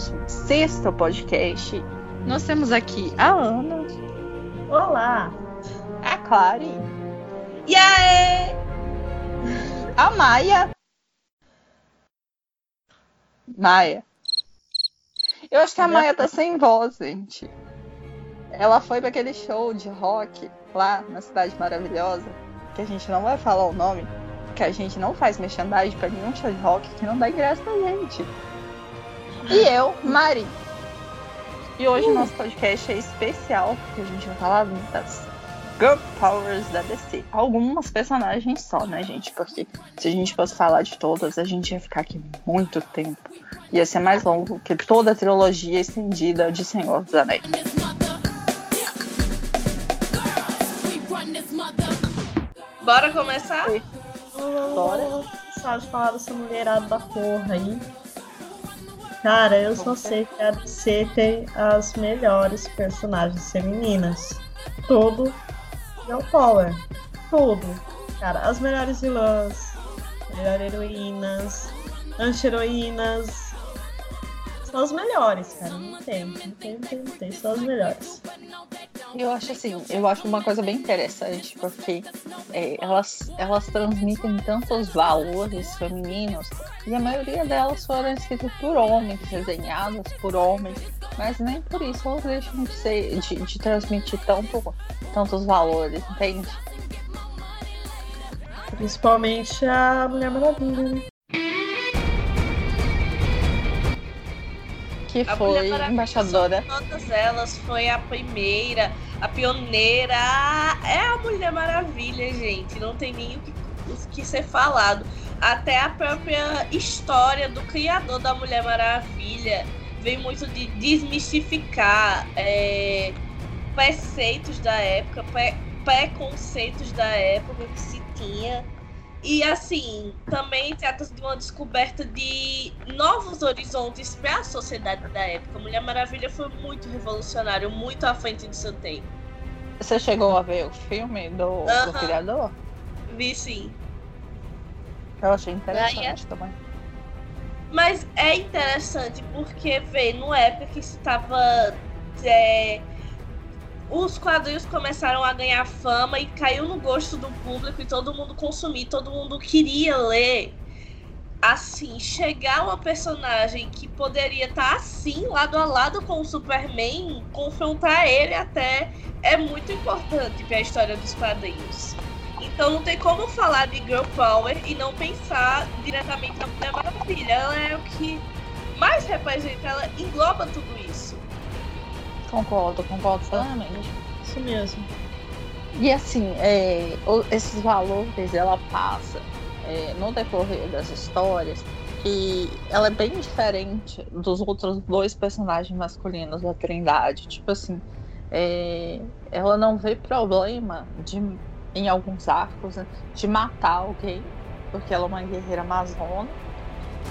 nosso sexto podcast. Nós temos aqui a Ana. Olá! A Clary. E aí? A Maia. Maia. Eu acho que a Maia tá sem voz, gente. Ela foi para aquele show de rock lá na Cidade Maravilhosa, que a gente não vai falar o nome, que a gente não faz merchandising para nenhum show de rock que não dá ingresso pra gente. E eu, Mari. E hoje o nosso podcast é especial, porque a gente vai falar das Girl Powers da DC. Algumas personagens só, né, gente? Porque se a gente fosse falar de todas, a gente ia ficar aqui muito tempo. Ia ser mais longo que toda a trilogia estendida de Senhor dos Anéis. Bora começar? Bora. Só de falar dessa mulherada da porra aí. Cara, eu só sei que a DC tem as melhores personagens femininas. Tudo Girl Power. Tudo. Cara, as melhores vilãs, melhores heroínas, anti-heroínas, são as melhores, cara. Não tem, não tem, não tem, não tem. São as melhores. Eu acho assim, eu acho uma coisa bem interessante, porque é, elas, elas transmitem tantos valores femininos, e a maioria delas foram escritas por homens, desenhadas por homens, mas nem por isso elas deixam de, ser, de, de transmitir tanto, tantos valores, entende? Principalmente a Mulher Maravilha, né? Que a foi embaixadora. Todas elas foi a primeira, a pioneira. É a Mulher Maravilha, gente. Não tem nem o que, o que ser falado. Até a própria história do criador da Mulher Maravilha vem muito de desmistificar é, preceitos da época, pré, preconceitos da época que se tinha e assim, também trata-se de uma descoberta de novos horizontes para a sociedade da época. Mulher Maravilha foi muito revolucionário, muito à frente de seu tempo. Você chegou a ver o filme do, uh -huh. do criador? Vi sim. Eu achei interessante é... também. Mas é interessante porque, vê, no época que estava é, os quadrinhos começaram a ganhar fama e caiu no gosto do público e todo mundo consumir, todo mundo queria ler. Assim, chegar uma personagem que poderia estar assim, lado a lado com o Superman, confrontar ele até é muito importante para a história dos quadrinhos. Então não tem como falar de Girl Power e não pensar diretamente na Mulher Maravilha. Ela é o que mais representa, ela engloba tudo isso. Concordo, concordo plenamente. Isso mesmo. E assim, é, esses valores ela passa é, no decorrer das histórias que ela é bem diferente dos outros dois personagens masculinos da Trindade. Tipo assim, é, ela não vê problema de, em alguns arcos né, de matar alguém, porque ela é uma guerreira amazona.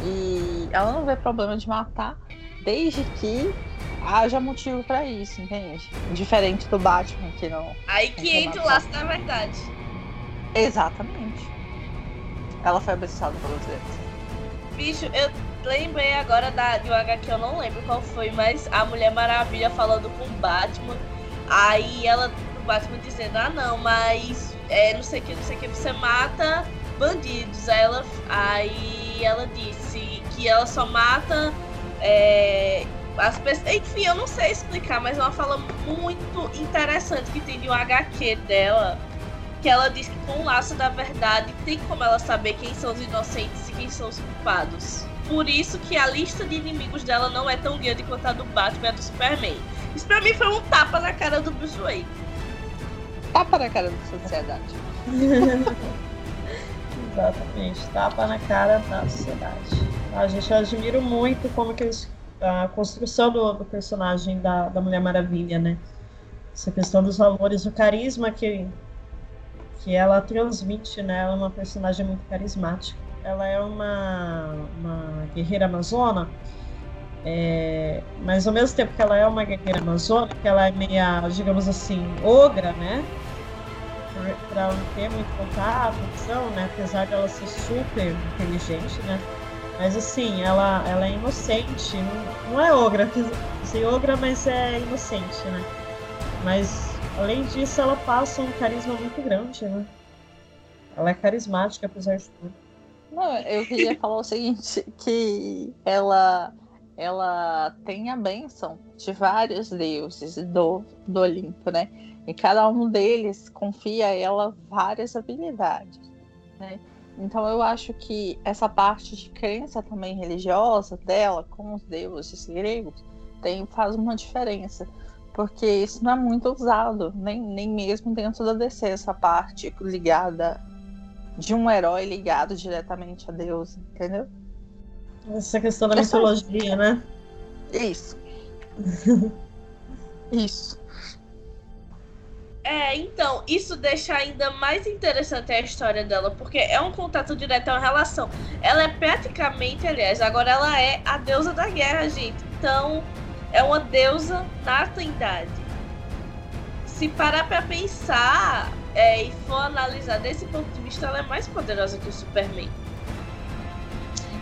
E ela não vê problema de matar desde que haja motivo para isso, entende? Diferente do Batman, que não. Aí que entra o laço da verdade. Exatamente. Ela foi abençoada pelos deuses. Bicho, eu lembrei agora da, de um HQ, eu não lembro qual foi, mas a Mulher Maravilha falando com o Batman. Aí ela, o Batman dizendo, ah não, mas é, não sei o que, não sei o que, você mata bandidos. Aí ela, aí ela disse que ela só mata é, as pessoas, enfim, eu não sei explicar, mas é uma fala muito interessante que tem de um HQ dela. Que ela diz que com o laço da verdade tem como ela saber quem são os inocentes e quem são os culpados. Por isso que a lista de inimigos dela não é tão grande quanto a do Batman e a do Superman. Isso pra mim foi um tapa na cara do Bruce Wayne. Tapa na cara da sociedade. Exatamente, tapa na cara da sociedade. A gente admira muito como que eles a construção do, do personagem da, da Mulher Maravilha, né? Essa questão dos valores, o carisma que, que ela transmite, né? Ela é uma personagem muito carismática. Ela é uma, uma guerreira amazona, é, mas ao mesmo tempo que ela é uma guerreira amazona, que ela é meia, digamos assim, ogra, né? Para não ter muito contato, né? Apesar dela ser super inteligente, né? Mas assim, ela, ela é inocente, não, não é ogra, se ogra, mas é inocente, né? Mas além disso, ela passa um carisma muito grande, né? Ela é carismática, apesar de tudo. Não, eu queria falar o seguinte, que ela ela tem a bênção de vários deuses do, do Olimpo, né? E cada um deles confia a ela várias habilidades, né? Então eu acho que essa parte de crença também religiosa dela com os deuses gregos tem, faz uma diferença. Porque isso não é muito usado, nem, nem mesmo dentro da DC, essa parte ligada de um herói ligado diretamente a Deus, entendeu? Essa questão da mitologia, né? Isso. Isso. É, então, isso deixa ainda mais interessante a história dela, porque é um contato direto, é uma relação. Ela é praticamente, aliás, agora ela é a deusa da guerra, gente. Então, é uma deusa na Trindade. Se parar pra pensar é, e for analisar desse ponto de vista, ela é mais poderosa que o Superman.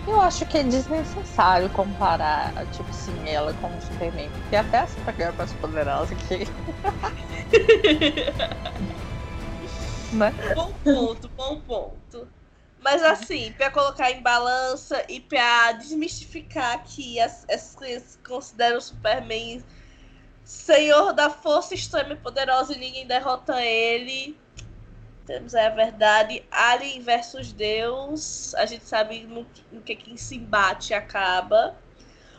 Eu acho que é desnecessário comparar, tipo assim, ela com o Superman. Porque até a Supergirl é mais poderosa que. né? Bom ponto, bom ponto. Mas assim, para colocar em balança e para desmistificar que as, as crianças consideram o Superman senhor da força extrema e poderosa e ninguém derrota ele. Temos aí a verdade. Alien versus Deus. A gente sabe no, no que, que esse embate acaba.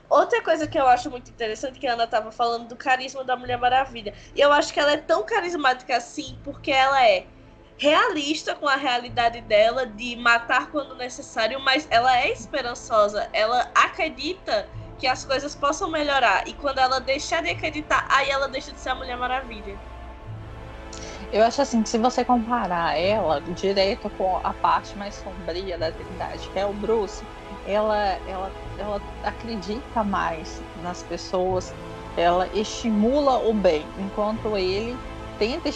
Outra coisa que eu acho muito interessante, que a Ana estava falando do carisma da Mulher Maravilha. E eu acho que ela é tão carismática assim, porque ela é realista com a realidade dela, de matar quando necessário, mas ela é esperançosa. Ela acredita que as coisas possam melhorar. E quando ela deixar de acreditar, aí ela deixa de ser a Mulher Maravilha. Eu acho assim que se você comparar ela direto com a parte mais sombria da Trindade, que é o Bruce, ela, ela, ela acredita mais nas pessoas, ela estimula o bem, enquanto ele tenta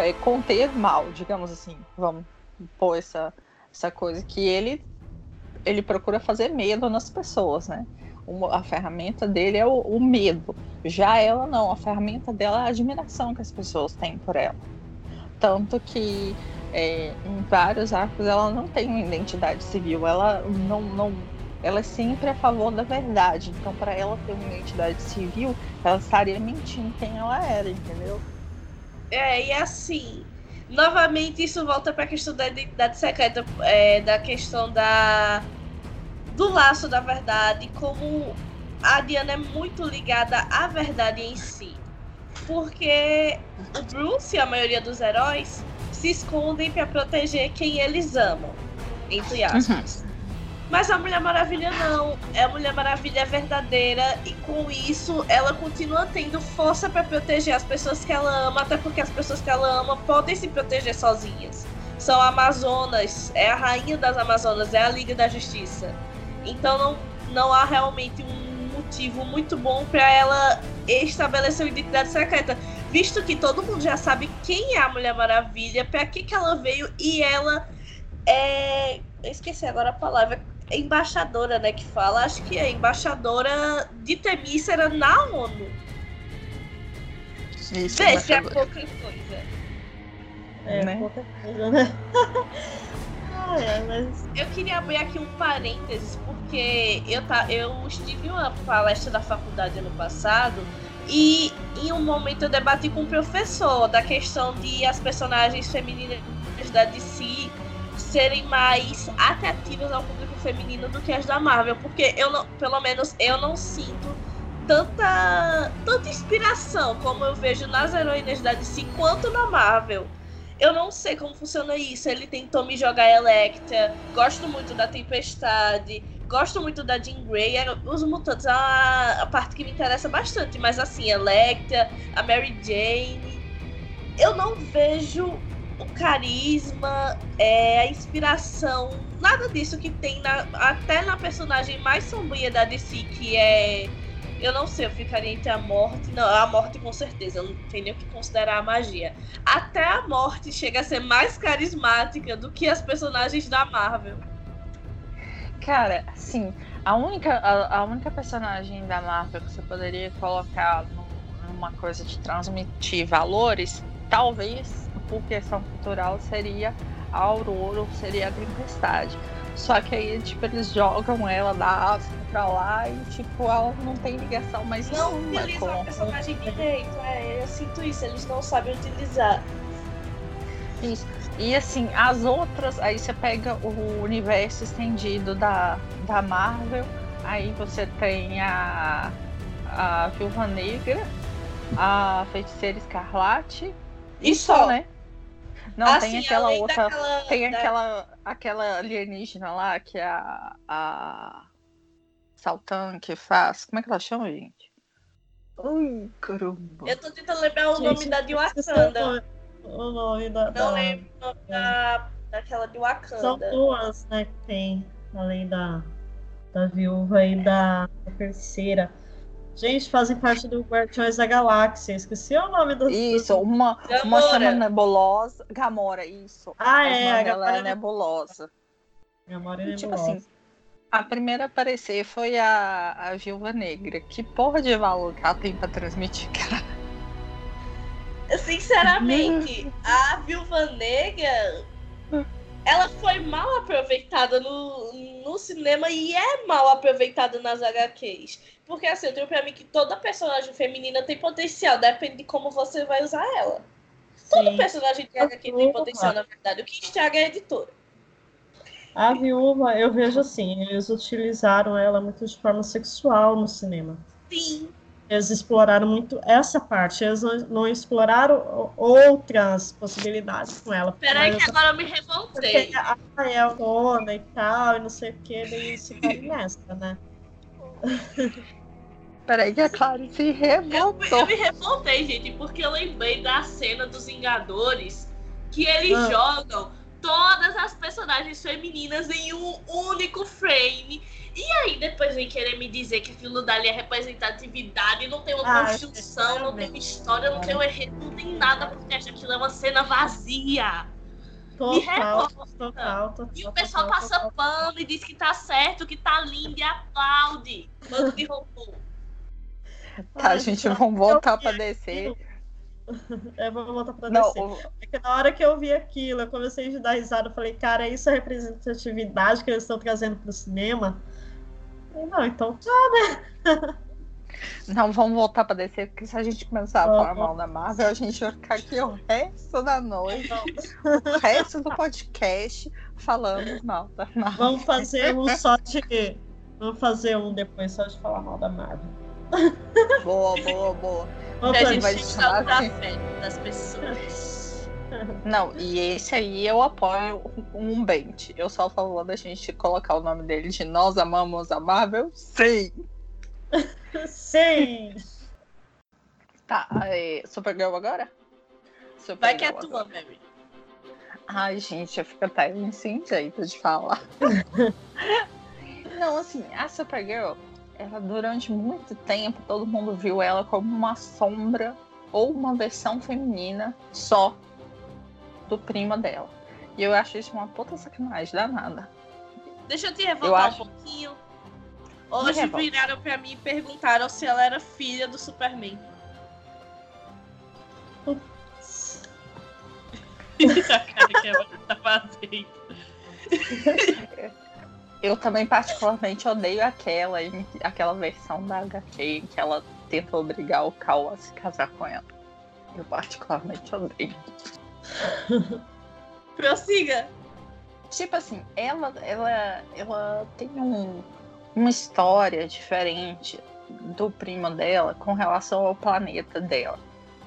é, conter mal, digamos assim, vamos pôr essa, essa coisa, que ele, ele procura fazer medo nas pessoas, né? a ferramenta dele é o, o medo. Já ela não, a ferramenta dela é a admiração que as pessoas têm por ela. Tanto que é, em vários arcos ela não tem uma identidade civil, ela não, não ela é sempre a favor da verdade. Então, para ela ter uma identidade civil, ela estaria mentindo quem ela era, entendeu? É, e assim, novamente isso volta para a questão da identidade secreta, é, da questão da do laço da verdade, como a Diana é muito ligada à verdade em si. Porque o Bruce e a maioria dos heróis se escondem para proteger quem eles amam, entre aspas. Uhum. Mas a Mulher Maravilha não. É a Mulher Maravilha verdadeira e com isso ela continua tendo força para proteger as pessoas que ela ama, até porque as pessoas que ela ama podem se proteger sozinhas. São Amazonas, é a rainha das Amazonas, é a Liga da Justiça. Então não, não há realmente um motivo muito bom para ela estabelecer uma identidade secreta, visto que todo mundo já sabe quem é a Mulher Maravilha, para que, que ela veio e ela é. Eu esqueci agora a palavra. É embaixadora, né? Que fala, acho que é embaixadora de Temícera na ONU. Isso, Veja, é pouca coisa. É, né? pouca coisa, né? Eu queria abrir aqui um parênteses, porque eu, tá, eu estive em uma palestra da faculdade ano passado e em um momento eu debati com o um professor da questão de as personagens femininas da DC serem mais atrativas ao público feminino do que as da Marvel, porque eu não, pelo menos eu não sinto tanta tanta inspiração como eu vejo nas heroínas da DC quanto na Marvel. Eu não sei como funciona isso. Ele tentou me jogar Electra. Gosto muito da Tempestade. Gosto muito da Jean Grey. Os mutantes é a, a parte que me interessa bastante. Mas assim, Electra, a Mary Jane. Eu não vejo o carisma, é, a inspiração, nada disso que tem na, até na personagem mais sombria da DC, que é eu não sei, eu ficaria entre a morte. Não, a morte com certeza. Eu não tenho nem o que considerar a magia. Até a morte chega a ser mais carismática do que as personagens da Marvel. Cara, assim, A única, a, a, única personagem da Marvel que você poderia colocar numa coisa de transmitir valores, talvez por questão cultural, seria a Aurora, seria a Tempestade. Só que aí, tipo, eles jogam ela da África pra lá e, tipo, ela não tem ligação mais não nenhuma. Não utilizam com... a personagem direito, é, eu sinto isso, eles não sabem utilizar. Isso. E assim, as outras, aí você pega o universo estendido da, da Marvel, aí você tem a, a Viúva Negra, a Feiticeira Escarlate e só, né? Não, assim, tem aquela outra. Daquela, tem da... aquela, aquela alienígena lá que é a, a Saltan que faz. Como é que ela chama, gente? Ui, caramba. Eu tô tentando lembrar o gente, nome da de Wakanda o nome da. Não da, lembro o nome da, daquela de Wakanda. São duas, né, que tem, além da, da viúva e da, da terceira. Gente, fazem parte do Guardiões da Galáxia. Esqueci o nome do. Isso, uma, uma chama nebulosa. Gamora, isso. Ah, é. A Gamora é nebulosa. Gamora é tipo assim, a primeira a aparecer foi a, a Viúva Negra. Que porra de valor que ela tem pra transmitir, cara? Sinceramente, a Viúva Negra ela foi mal aproveitada no, no cinema e é mal aproveitada nas HQs. Porque assim, eu tenho pra mim que toda personagem feminina tem potencial, depende de como você vai usar ela. Sim. Todo personagem de HQ tem potencial, na verdade. O que estraga é a editora. A viúva, eu vejo assim, eles utilizaram ela muito de forma sexual no cinema. Sim eles exploraram muito essa parte, eles não, exploraram outras possibilidades com ela. Peraí que agora eu me revoltei. Porque a é dona e tal, e não sei o que, daí se ficaram nessa, né? Peraí que a Clary se revoltou. Eu, eu, me revoltei, gente, porque eu lembrei da cena dos Vingadores que eles ah. jogam todas as personagens femininas em um único frame e aí depois vem querer me dizer que aquilo dali é representatividade, não tem uma ah, construção, não tem uma história, não tem um enredo, não tem nada, porque acha que aquilo é uma cena vazia. Total, total, total, E o pessoal total, passa total, pano e diz que tá certo, que tá lindo e aplaude. Bando de robô. Tá, gente, vamos voltar pra descer. É, vamos voltar pra não, descer. O... É que na hora que eu vi aquilo, eu comecei a dar risada, eu falei, cara, isso é representatividade que eles estão trazendo pro cinema? Não, então tá, né? Não, vamos voltar pra descer, porque se a gente começar a falar mal da Marvel, a gente vai ficar aqui o resto da noite, o resto do podcast falando mal da Marvel. Vamos fazer um só de. Vamos fazer um depois só de falar mal da Marvel. Boa, boa, boa. Vamos a gente vai chamar assim. das pessoas. Não, e esse aí eu apoio um Bent. Eu sou a favor da gente colocar o nome dele de Nós Amamos a Marvel? Sim! Sim! Tá, é, Supergirl agora? Supergirl Vai que é tua, Mary. Ai, gente, eu fico até sem jeito de falar. Não, assim, a Supergirl, ela durante muito tempo, todo mundo viu ela como uma sombra ou uma versão feminina só do primo dela. E eu acho isso uma puta sacanagem danada. Deixa eu te revoltar eu acho... um pouquinho. Hoje viraram pra mim e perguntaram se ela era filha do Superman. a cara que ela tá fazendo. Eu também particularmente odeio aquela, aquela versão da HQ em que ela tenta obrigar o Cal a se casar com ela. Eu particularmente odeio. Prossiga. Tipo assim, ela, ela, ela tem um, uma história diferente do primo dela com relação ao planeta dela.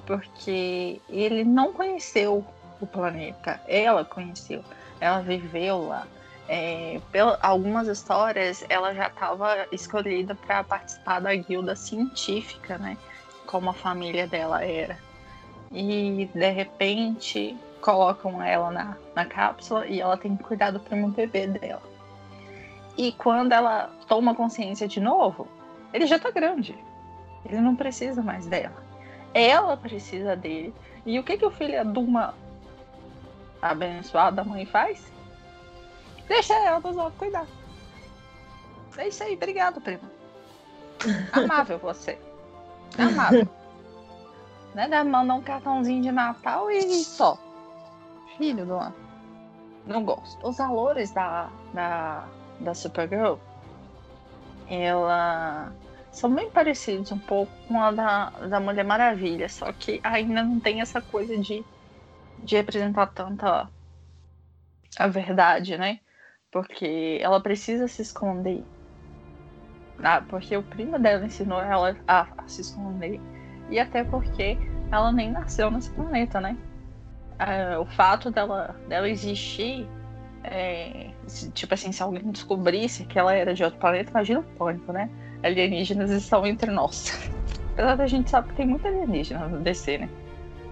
Porque ele não conheceu o planeta, ela conheceu, ela viveu lá. É, algumas histórias ela já estava escolhida para participar da guilda científica, né? Como a família dela era e de repente colocam ela na, na cápsula e ela tem que cuidar do primo bebê dela. E quando ela toma consciência de novo, ele já tá grande. Ele não precisa mais dela. Ela precisa dele. E o que, que o filho de uma abençoada mãe faz? Deixa ela outros cuidar. É isso aí, obrigado, primo. Amável você. Amável. né? Dá mandar um cartãozinho de Natal e só. Filho do ano. Não gosto. Os valores da, da, da Supergirl, ela são bem parecidos um pouco com a da, da Mulher Maravilha, só que ainda não tem essa coisa de, de representar tanta a verdade, né? Porque ela precisa se esconder. Ah, porque o primo dela ensinou ela a, a se esconder. E até porque ela nem nasceu nesse planeta, né? Ah, o fato dela, dela existir, é, tipo assim, se alguém descobrisse que ela era de outro planeta, imagina o pânico, né? Alienígenas estão entre nós. Apesar da gente saber que tem muita alienígena no DC, né?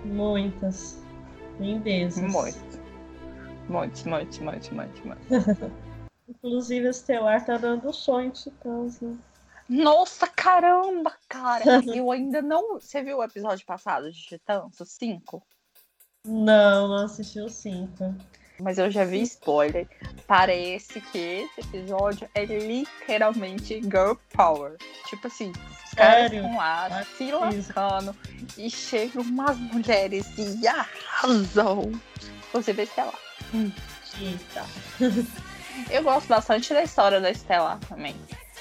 Muitas. Lindezas. Muitos. Muitos, muitos, muitos, muitos, muitos. Inclusive, Estelar tá dando sonho de Titãs, né? Nossa, caramba, cara! Eu ainda não. Você viu o episódio passado de Titãs, o 5? Não, não assisti o 5. Mas eu já vi spoiler. Parece que esse episódio é literalmente girl power. Tipo assim, os caras estão lá Ah, se isso. lascando e chegam umas mulheres e arrasam. Você vê Estelar. Eita. Eu gosto bastante da história da Estela também.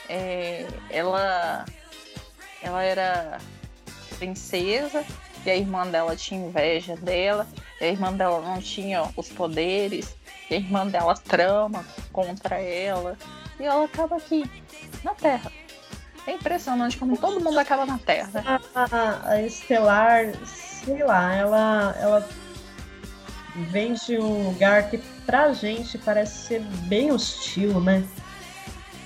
É, ela, ela era princesa e a irmã dela tinha inveja dela. A irmã dela não tinha os poderes. A irmã dela trama contra ela. E ela acaba aqui, na Terra. É impressionante como todo mundo acaba na Terra. né? A, a Estelar, sei lá, ela, ela vem de um lugar que pra gente parece ser bem hostil, né?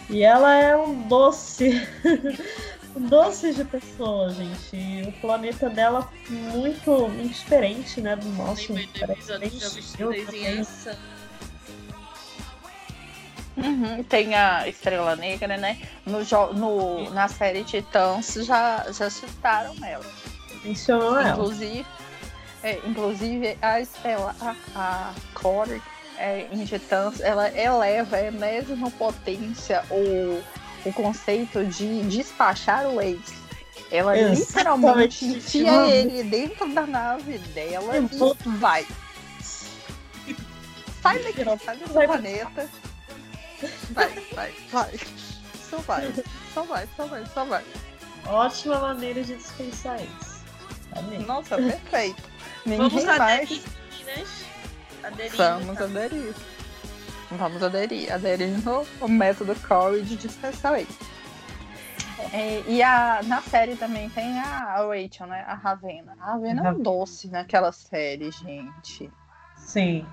E ela é um doce, um doce de pessoa, gente. E o planeta dela muito, muito diferente, né, do nosso. Parece bem hostil. Uhum, tem a Estrela Negra, né? No, no, na série Titãs já, já citaram ela. Mencionou ela. Inclusive, é, inclusive a Estela, a, a Corey, é, em Titãs, ela eleva a enésima potência o, o conceito de despachar o ex. Ela Exatamente. literalmente enfia Mano. ele dentro da nave dela Eu e vou- vai. Sai daqui, sai do vai- planeta. Vai, vai, vai. Só vai, só vai, só vai, só vai. Ótima maneira de dispensar isso. Amém. Nossa, perfeito. Vamos Ninguém aderir, mais. meninas. Aderir. Vamos tá? aderir. Vamos aderir. Aderindo o método Corey de dispensar ele. É, e a, na série também tem a Rachel, né? A Ravena. A Ravena é um Ravena. doce naquela série, gente. Sim.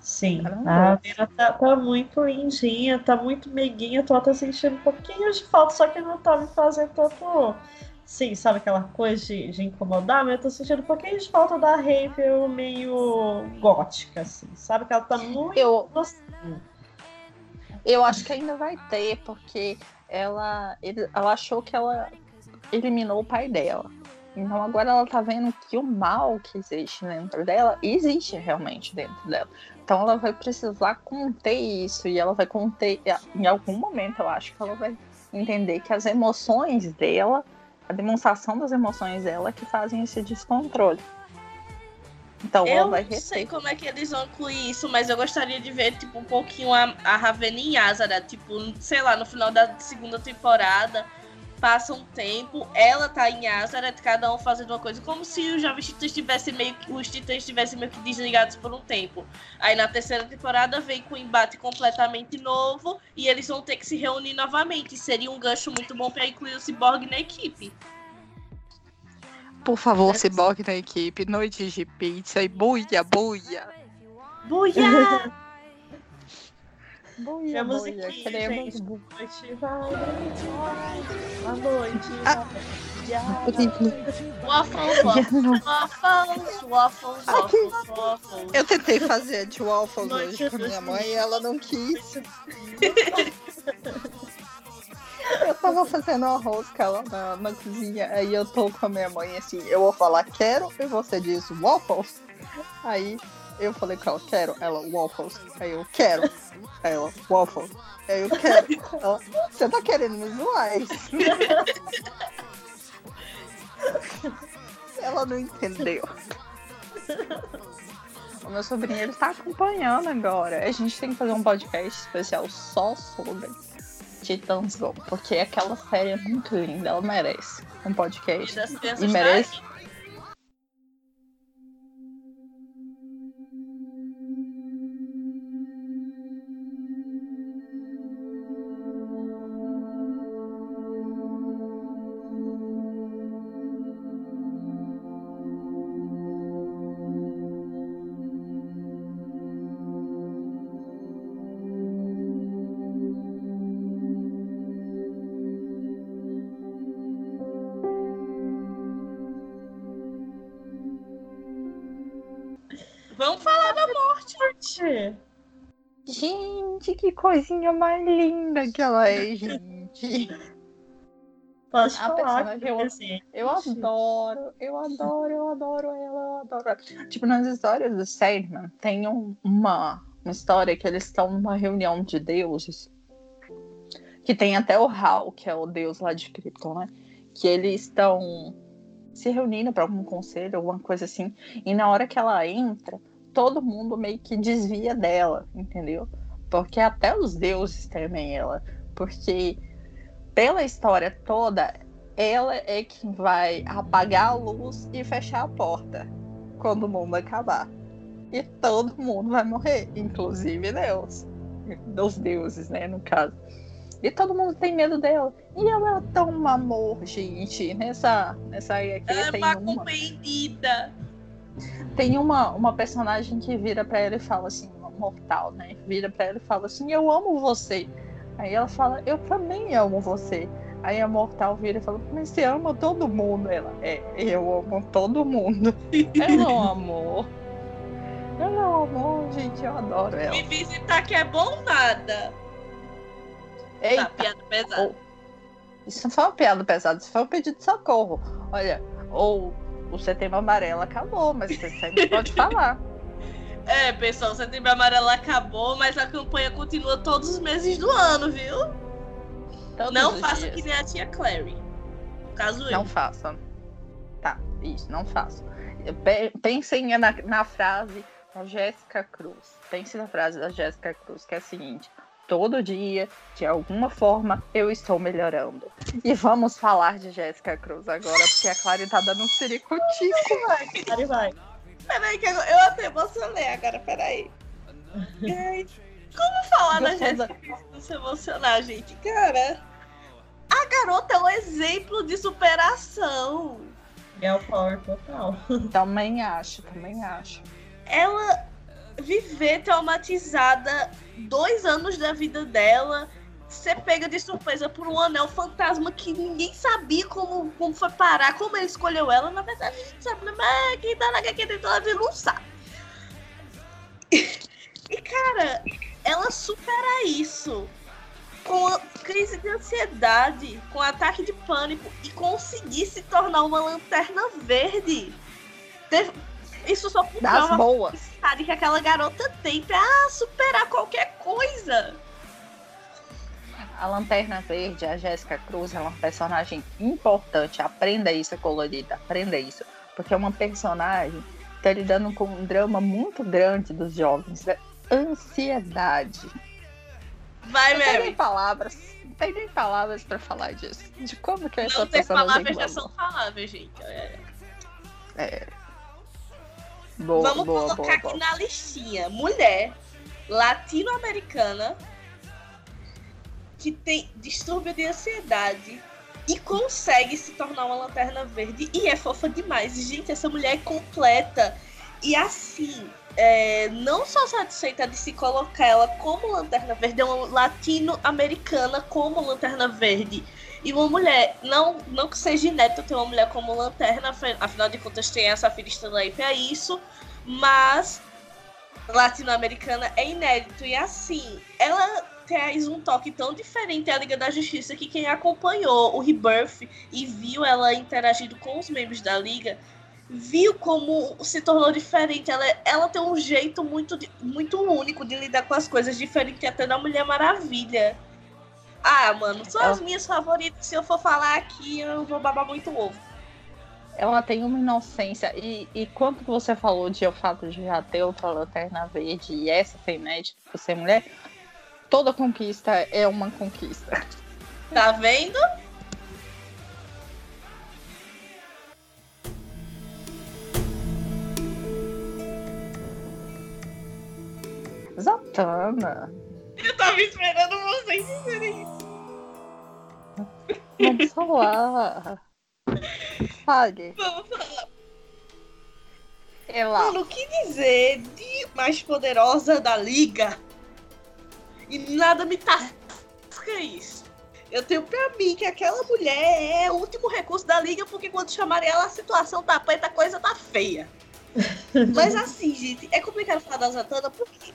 Sim. Ela é um A. Vera tá, tá muito lindinha, tá muito meiguinha. Tô até sentindo um pouquinho de falta, só que não tá me fazendo tanto. Sim, sabe aquela coisa de, de incomodar, mas eu tô sentindo um pouquinho de falta da Ravel meio gótica, assim. Sabe que ela tá muito. Eu, eu acho que ainda vai ter, porque ela, ele- ela achou que ela eliminou o pai dela. Então agora ela tá vendo que o mal que existe dentro dela existe realmente dentro dela. Então ela vai precisar conter isso e ela vai conter em algum momento, eu acho que ela vai entender que as emoções dela, a demonstração das emoções dela que fazem esse descontrole. Então ela Eu vai não sei como é que eles vão incluir isso, mas eu gostaria de ver, tipo, um pouquinho a, a Ravena em Azara. Tipo, sei lá, no final da segunda temporada, passa um tempo, ela tá em Azara, cada um fazendo uma coisa, como se os jovens titãs estivessem meio que. Os titãs estivessem meio que desligados por um tempo. Aí na terceira temporada vem com um embate completamente novo e eles vão ter que se reunir novamente. Seria um gancho muito bom pra incluir o Cyborg na equipe. Por favor, Cyborg na equipe, noites de pizza e buia, buia. Buia! E Buia, a buia, musiquinha, queremos gente? bu- Noite vai, a noite Ah. vai. Waffles, waffles, waffles, waffles, waffles, waffles. Eu tentei fazer de waffles Noite hoje com minha mãe e ela não quis. Eu tava fazendo uma rosca lá na, na cozinha, aí eu tô com a minha mãe assim, eu vou falar quero e você diz waffles. Aí Eu falei com ela, quero. Ela, waffles. Aí eu, quero. Aí ela, waffles. Aí eu, quero. Ela, você tá querendo me zoar? é isso?" Ela não entendeu. O meu sobrinho, ele tá acompanhando agora. A gente tem que fazer um podcast especial só sobre Titãs Go. Porque aquela série é muito linda, ela merece um E podcast. crianças E merece. Que coisinha mais linda que ela é, gente. pode A falar. personagem eu- que, assim, Eu adoro, eu adoro, eu adoro ela, eu adoro ela. Tipo, nas histórias do Sandman, tem um- uma, uma história que eles estão numa reunião de deuses. Que tem até o Hal, que é o deus lá de Krypton, né? Que eles estão se reunindo para algum conselho, alguma coisa assim. E na hora que ela entra, todo mundo meio que desvia dela, entendeu? Porque até os deuses temem ela. Porque pela história toda, ela é quem vai apagar a luz e fechar a porta quando o mundo acabar. E todo mundo vai morrer, inclusive Deus. Dos deuses, né, no caso. E todo mundo tem medo dela. E ela é tão amor, gente. Nessa, nessa aí aqui Ela é tem uma uma, compreendida. tem uma, uma personagem que vira pra ela e fala assim, mortal, né? Vira pra ela e fala assim, eu amo você. Aí ela fala, eu também amo você. Aí a mortal vira e fala, mas você ama todo mundo. Ela, é, eu amo todo mundo. Ela é um amor. Ela é um amor, gente, eu adoro ela. Me visitar que é bom nada. Eita, Tá, piada pesada. isso não foi uma piada pesada, isso foi um pedido de socorro. Olha, ou o setembro amarelo acabou, mas você sempre pode falar. É, pessoal, setembro amarelo acabou, mas a campanha continua todos os meses do ano, viu? Todos não faça dias. que nem a tia Clary. No caso eu. Não façam. Tá, isso, não façam. Pe- Pensem na, na frase da Jéssica Cruz. Pense na frase da Jéssica Cruz, que é a seguinte: todo dia, de alguma forma, eu estou melhorando. E vamos falar de Jéssica Cruz agora, porque a Clara tá dando um ciricutico. Claro, vai. Peraí, que eu, eu até emocionei agora, peraí. Ai, Como falar da. Jéssica não se emocionar, gente? Cara, a garota é um exemplo de superação. Girl Power total. Também acho, também acho. ela viver traumatizada dois anos da vida dela, ser pega de surpresa por um anel fantasma que ninguém sabia como, como foi parar, como ele escolheu ela. Na verdade, a gente sabe, né? Mas quem tá na HQ dentro da vida não sabe. E, cara, ela supera isso com a crise de ansiedade, com ataque de pânico e conseguir se tornar uma lanterna verde. Teve- Isso só boas. vontade que aquela garota tem pra superar qualquer coisa. A Lanterna Verde, a Jéssica Cruz, é uma personagem importante. Aprenda isso, colorida. Aprenda isso. Porque é uma personagem que tá lidando com um drama muito grande dos jovens. É ansiedade. Vai, Não tem nem Mary. palavras. Não tem nem palavras pra falar disso. De como que essa Não tem personagem palavras, já são palavras, gente. É. É. Boa, Vamos boa, colocar boa, aqui na listinha. Mulher latino-americana que tem distúrbio de ansiedade e consegue se tornar uma lanterna verde e é fofa demais. Gente, essa mulher é completa. E assim, é, não só satisfeita de se colocar ela como lanterna verde, é uma latino-americana como lanterna verde. E uma mulher, não, não que seja inédito ter uma mulher como lanterna, afi- afinal de contas tem essa estando aí pra isso, mas latino-americana é inédito. E assim, ela traz um toque tão diferente à Liga da Justiça que quem acompanhou o Rebirth e viu ela interagindo com os membros da Liga viu como se tornou diferente. Ela, ela tem um jeito muito, muito único de lidar com as coisas, diferente até da Mulher Maravilha. Ah, mano, são as minhas favoritas. Se eu for falar aqui, eu vou babar muito ovo. Ela tem uma inocência. E, e quanto você falou de o fato de já ter outra lanterna verde e essa ser inédita por ser mulher, toda conquista é uma conquista. Tá vendo? Zatanna. Eu tava esperando vocês dizerem isso. Vamos falar. Fale. Vamos falar. Ela. Mano, o que dizer de mais poderosa da liga? E nada me tasca isso. Eu tenho pra mim que aquela mulher é o último recurso da liga, porque quando chamarem ela, a situação tá preta, a coisa tá feia. Mas assim, gente, é complicado falar da Zatanna porque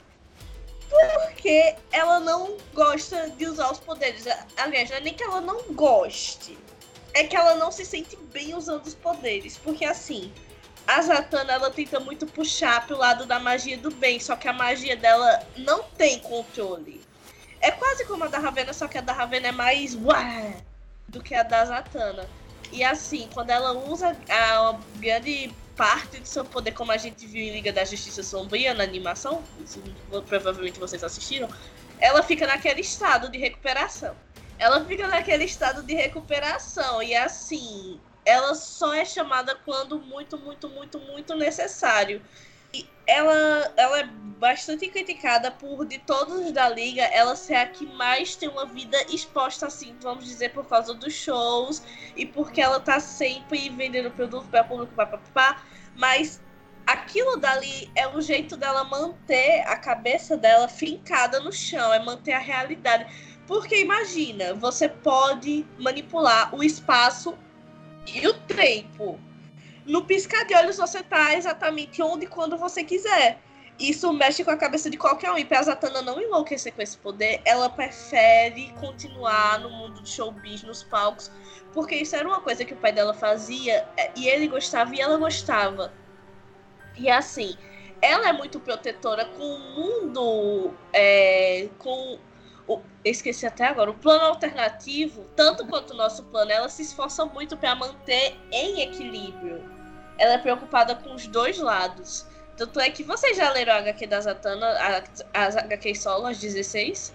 porque ela não gosta de usar os poderes. Aliás, não é nem que ela não goste. É que ela não se sente bem usando os poderes. Porque assim, a Zatanna ela tenta muito puxar pro lado da magia do bem. Só que a magia dela não tem controle. É quase como a da Ravena, só que a da Ravena é mais uá, do que a da Zatanna. E assim, quando ela usa a grande parte do seu poder, como a gente viu em Liga da Justiça Sombria na animação, isso, provavelmente vocês assistiram, ela fica naquele estado de recuperação. Ela fica naquele estado de recuperação e assim, ela só é chamada quando muito, muito, muito, muito necessário. Ela, ela é bastante criticada por, de todos da liga, ela ser a que mais tem uma vida exposta, assim, vamos dizer, por causa dos shows e porque ela tá sempre vendendo produto para público, papapá. Mas aquilo dali é o jeito dela manter a cabeça dela fincada no chão, é manter a realidade. Porque imagina, você pode manipular o espaço e o tempo no piscar de olhos você tá exatamente onde e quando você quiser. Isso mexe com a cabeça de qualquer um. E pra Zatanna não enlouquecer com esse poder, ela prefere continuar no mundo de showbiz, nos palcos, porque isso era uma coisa que o pai dela fazia é, e ele gostava e ela gostava. E assim, ela é muito protetora com o mundo, é, com o, esqueci até agora, o plano alternativo, tanto quanto o nosso plano, ela se esforça muito para manter em equilíbrio ela é preocupada com os dois lados. Tanto é que vocês já leram a HQ da Zatanna, as HQ solo, as 16?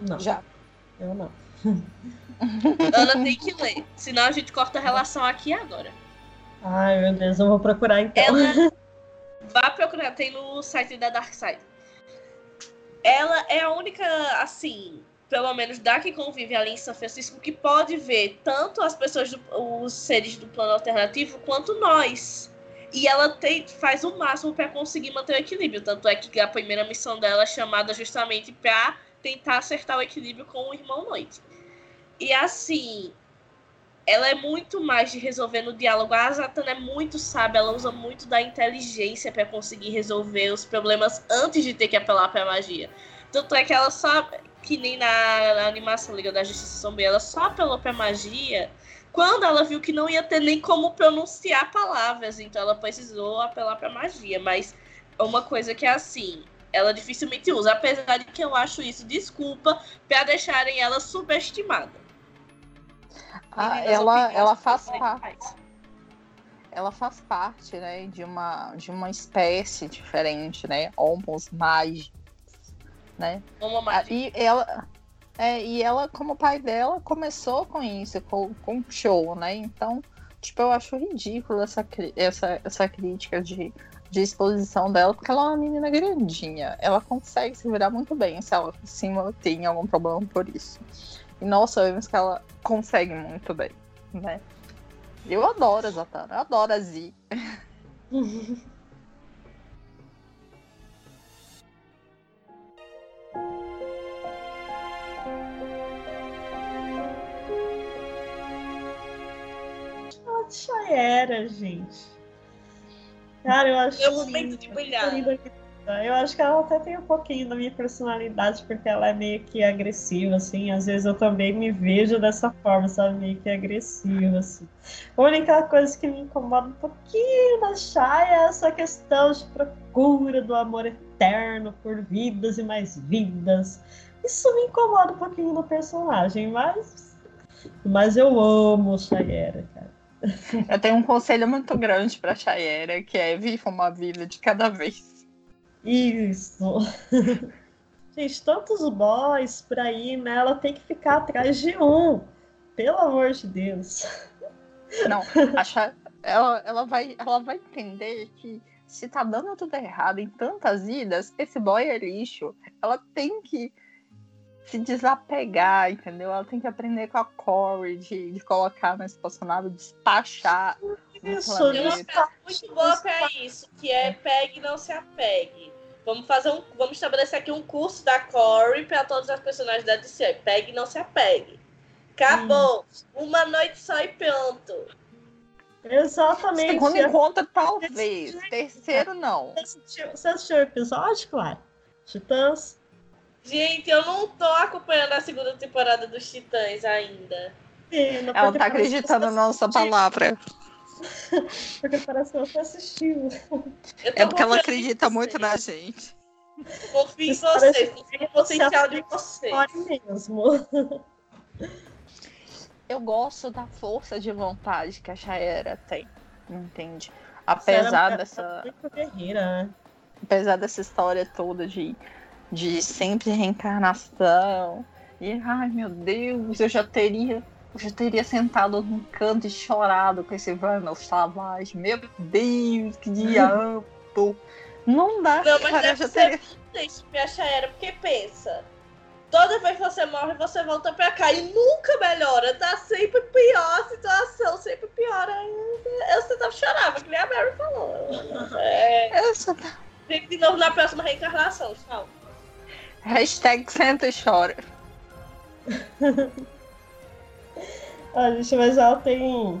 Não. Já. Eu não. Ana tem que ler, senão a gente corta a relação aqui agora. Ai, meu Deus, eu vou procurar então. Ela. Vá procurar, tem no site da Dark Side. Ela é a única, assim, pelo menos da que convive ali em São Francisco, que pode ver tanto as pessoas, do, os seres do plano alternativo, quanto nós. E ela tem, faz o máximo para conseguir manter o equilíbrio. Tanto é que a primeira missão dela é chamada justamente para tentar acertar o equilíbrio com o irmão Noite. E assim, ela é muito mais de resolver no diálogo. A Zatanna é muito sábia, ela usa muito da inteligência para conseguir resolver os problemas antes de ter que apelar para magia. Tanto é que ela só que nem na, na animação Liga da Justiça Sombria, ela só apelou pra magia quando ela viu que não ia ter nem como pronunciar palavras, então ela precisou apelar pra magia. Mas é uma coisa que é assim, ela dificilmente usa, apesar de que eu acho isso desculpa para deixarem ela subestimada. Ah, ela, ela faz parte. Ela faz parte, né, de uma, de uma espécie diferente, né? Homos mágicos né? E ela, é, e ela, como pai dela, começou com isso, com, com show, né? Então, tipo, eu acho ridículo essa, essa, essa crítica de, de exposição dela, porque ela é uma menina grandinha. Ela consegue se virar muito bem se ela tem algum problema por isso. E nós sabemos que ela consegue muito bem, né? Eu adoro a Zatara, eu adoro a Z. era, gente. Cara, eu acho Meu momento de brilhar. Eu acho que ela até tem um pouquinho da minha personalidade, porque ela é meio que agressiva, assim. Às vezes eu também me vejo dessa forma, sabe? Meio que agressiva, assim. A única coisa que me incomoda um pouquinho na Shai é essa questão de procura do amor eterno por vidas e mais vidas. Isso me incomoda um pouquinho no personagem, mas. Mas eu amo Shayera, cara. Eu tenho um conselho muito grande pra Shayera, que é viva uma vida de cada vez. Isso. Gente, tantos boys por aí, né? Ela tem que ficar atrás de um. Pelo amor de Deus. Não, acha, ela, ela, vai, ela vai entender que se tá dando tudo errado em tantas idas, esse boy é lixo. Ela tem que se desapegar, entendeu? Ela tem que aprender com a Corey de, de colocar na espaçonave, despachar. Isso, muito boa pra isso, que é pegue e não se apegue. Vamos fazer um. Vamos estabelecer aqui um curso da Corey para todas as personagens da DC. Pegue e não se apegue. Acabou. Hum. Uma noite só e pronto. Exatamente. Segundo encontro, talvez. Terceiro, não. Você assistiu o episódio, claro? Titãs? Gente, eu não tô acompanhando a segunda temporada dos Titãs ainda. Sim, Ela tá acreditando na nossa palavra. porque parece que você assistiu. É porque ela acredita muito na gente. Confio em você, confio no potencial de você. mesmo. Eu gosto da força de vontade que a Shaera tem, entende? Apesar dessa. Muito guerreira, né? Apesar dessa história toda de, de sempre reencarnação. E ai meu Deus, eu já teria eu já teria sentado num canto e chorado com esse Vandal Savage. Meu Deus, que diabo! Não dá, Não, mas cara, já teria... isso, me achar era, porque pensa. Toda vez que você morre, você volta pra cá e nunca melhora. Tá sempre pior a situação, sempre pior ainda. Eu tentava chorar, que nem a Mary falou. É... Eu só... de novo na próxima reencarnação, tchau. Hashtag senta e chora. Ah, gente, mas ela tem.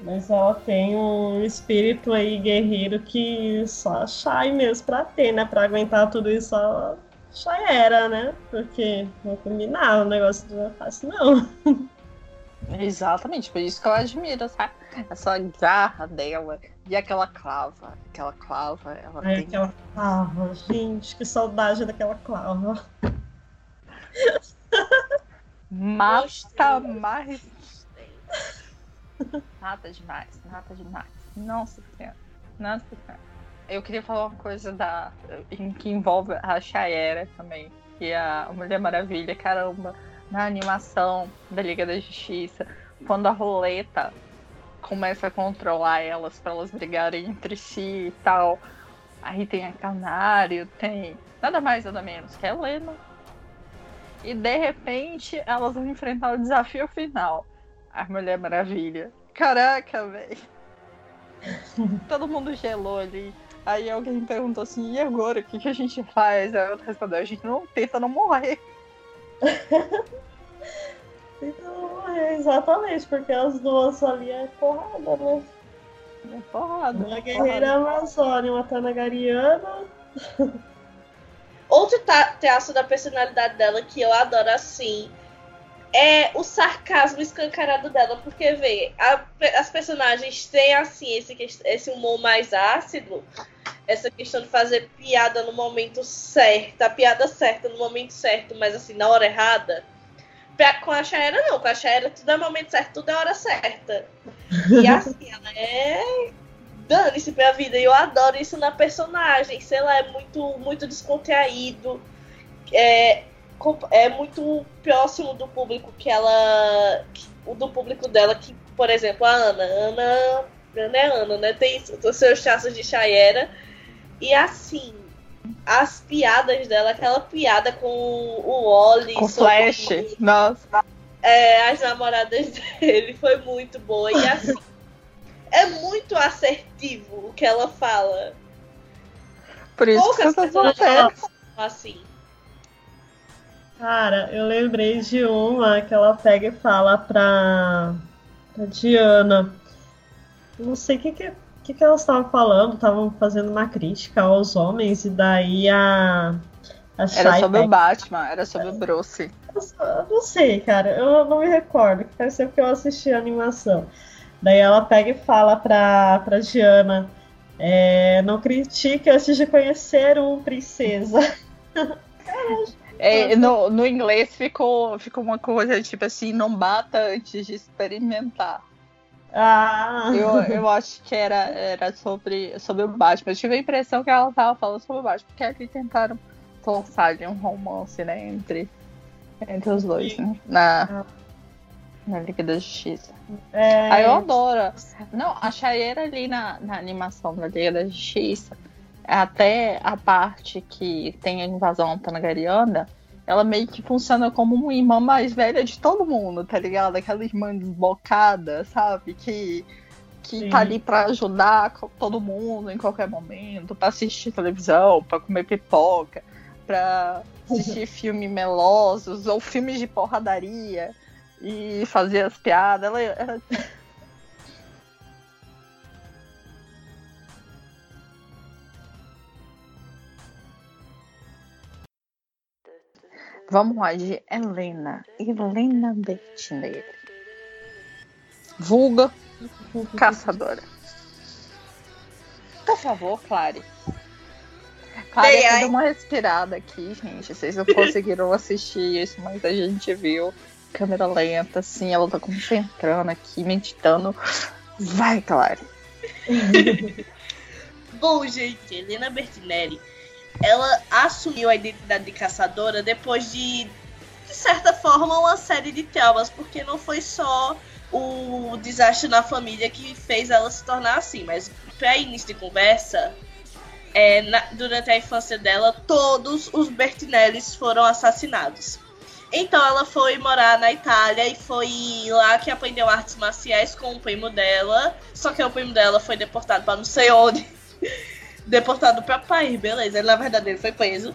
Mas ela tem um espírito aí guerreiro que só Shai mesmo pra ter, né? Pra aguentar tudo isso, só Shai era, né? Porque não combinava, o negócio não é fácil, não. Exatamente, por isso que eu admiro, tá? Essa garra dela e aquela clava. Aquela clava, ela Ai, tem. Aquela clava, gente, que saudade daquela clava. Mata mais Nada demais, nada demais. Nossa senhora. Nossa senhora. Eu queria falar uma coisa da, que envolve a Shayera também. Que é a Mulher Maravilha, caramba, na animação da Liga da Justiça, quando a roleta começa a controlar elas para elas brigarem entre si e tal. Aí tem a Canário, tem nada mais nada menos que a Helena. E de repente elas vão enfrentar o desafio final a Mulher Maravilha. Caraca, velho. Todo mundo gelou ali. Aí alguém perguntou assim, e agora? O que, que a gente faz? Aí eu respondeu, a gente não tenta não morrer. não morrer, exatamente, porque as duas ali é porrada, né? É porrada. Uma guerreira amazônia, uma tanagariana. Outro traço da personalidade dela que eu adoro assim é o sarcasmo escancarado dela, porque vê, a, as personagens têm assim esse, esse humor mais ácido, essa questão de fazer piada no momento certo, a piada certa no momento certo, mas assim, na hora errada. Com a Shaera não, com a Shaera tudo é momento certo, tudo é hora certa. E assim, ela é dane-se pra vida. E eu adoro isso na personagem. Sei lá, é muito, muito descontraído. É, é muito próximo do público que ela. do público dela, que, por exemplo, a Ana. Ana. Ana é Ana, né? Tem os seus traços de Chayera. E assim, as piadas dela, aquela piada com o Wally. Com Flash, o, nossa. É, as namoradas dele foi muito boa. E assim, é muito assertivo o que ela fala. Por isso Poucas que pessoas falam assim. Cara, eu lembrei de uma que ela pega e fala pra, pra Diana. Não sei o que, que, que, que elas estavam falando? Estavam fazendo uma crítica aos homens, e daí a. a era sobre o Batman, era sobre o Bruce. Eu não sei, cara, eu não me recordo, que faz tempo que eu assisti a animação. Daí ela pega e fala pra, pra Diana: é, Não critique antes de conhecer um princesa. É, no, no inglês ficou, ficou uma coisa tipo assim: não bata antes de experimentar. Ah. Eu, eu acho que era, era sobre, sobre o Batman. Eu tive a impressão que ela tava falando sobre o Batman, porque ali tentaram forçar ali um romance, né, entre, entre os dois, né, na, na Liga da Justiça. É... Aí eu adoro. Não, a Chaeira ali na, na animação da Liga da Justiça, até a parte que tem a invasão tanagariana, ela meio que funciona como uma irmã mais velha de todo mundo, tá ligado? Aquela irmã desbocada, sabe? Que, que Sim. tá ali pra ajudar todo mundo em qualquer momento, pra assistir televisão, pra comer pipoca, pra assistir filmes melosos ou filmes de porradaria e fazer as piadas. Ela, ela... Vamos lá, de Helena. Helena Bertinelli. Vulga caçadora. Por favor, Clare. Clare, eu dei uma respirada aqui, gente. Vocês não conseguiram assistir isso, mas a gente viu. Câmera lenta, assim, ela tá concentrando aqui, meditando. Vai, Clare. Bom, gente, Helena Bertinelli ela assumiu a identidade de caçadora depois de, de certa forma, uma série de traumas, porque não foi só o desastre na família que fez ela se tornar assim, mas para início de conversa, é, na, durante a infância dela, todos os Bertinellis foram assassinados. Então ela foi morar na Itália e foi lá que aprendeu artes marciais com o primo dela. Só que o primo dela foi deportado para não sei onde. deportado para país, beleza. Ele, na verdade, ele foi preso.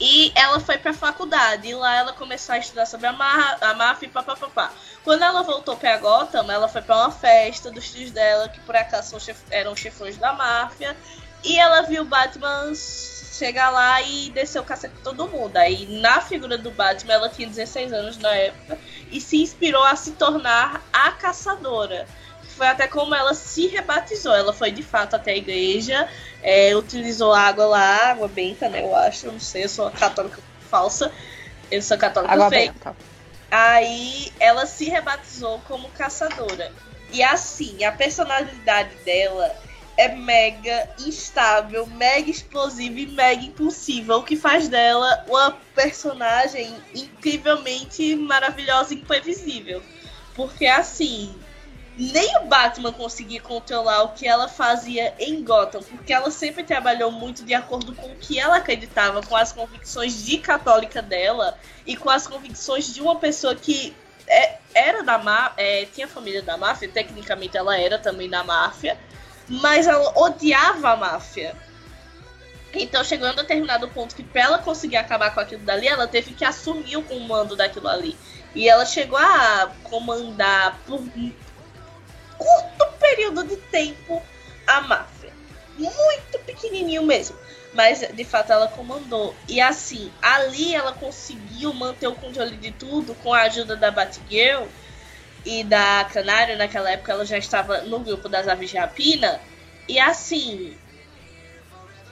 E ela foi pra faculdade. E lá ela começou a estudar sobre a, ma a máfia e papapá. Quando ela voltou pra Gotham, ela foi pra uma festa dos tios dela, que por acaso eram chefões da máfia. E ela viu o Batman chegar lá e descer o cacete todo mundo. Aí, na figura do Batman, ela tinha 16 anos na época. E se inspirou a se tornar a caçadora foi até como ela se rebatizou. Ela foi de fato até a igreja, é, utilizou água lá, água benta, né? Eu acho, eu não sei, eu sou católica falsa. Eu sou católica água fake. Benta. Aí ela se rebatizou como caçadora. E assim, a personalidade dela é mega instável, mega explosiva e mega impulsiva, o que faz dela uma personagem incrivelmente maravilhosa e imprevisível. Porque assim, nem o Batman conseguia controlar o que ela fazia em Gotham, porque ela sempre trabalhou muito de acordo com o que ela acreditava, com as convicções de católica dela e com as convicções de uma pessoa que é, era da máfia, é, tinha família da máfia, tecnicamente ela era também da máfia, mas ela odiava a máfia. Então chegou a um determinado ponto que para ela conseguir acabar com aquilo dali, ela teve que assumir o comando daquilo ali. E ela chegou a comandar por curto período de tempo a máfia. Muito pequenininho mesmo. Mas de fato ela comandou. E assim, ali ela conseguiu manter o controle de tudo com a ajuda da Batgirl e da Canário. Naquela época ela já estava no grupo das aves de rapina. E assim,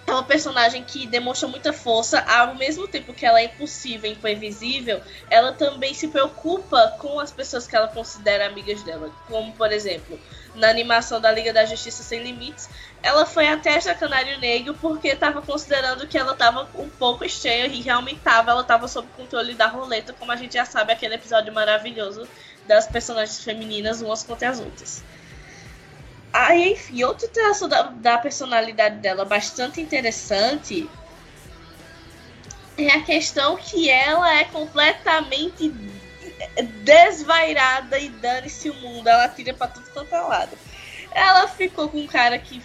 é uma personagem que demonstra muita força, ao mesmo tempo que ela é impossível e imprevisível, ela também se preocupa com as pessoas que ela considera amigas dela. Como, por exemplo, na animação da Liga da Justiça Sem Limites, ela foi até a Canário Negro porque estava considerando que ela estava um pouco estranha e realmente estava, ela estava sob controle da roleta, como a gente já sabe, aquele episódio maravilhoso das personagens femininas umas contra as outras. Aí, enfim, outro traço da, da personalidade dela bastante interessante é a questão que ela é completamente desvairada e dane-se o mundo. Ela tira pra tudo quanto é lado. Ela ficou com um cara que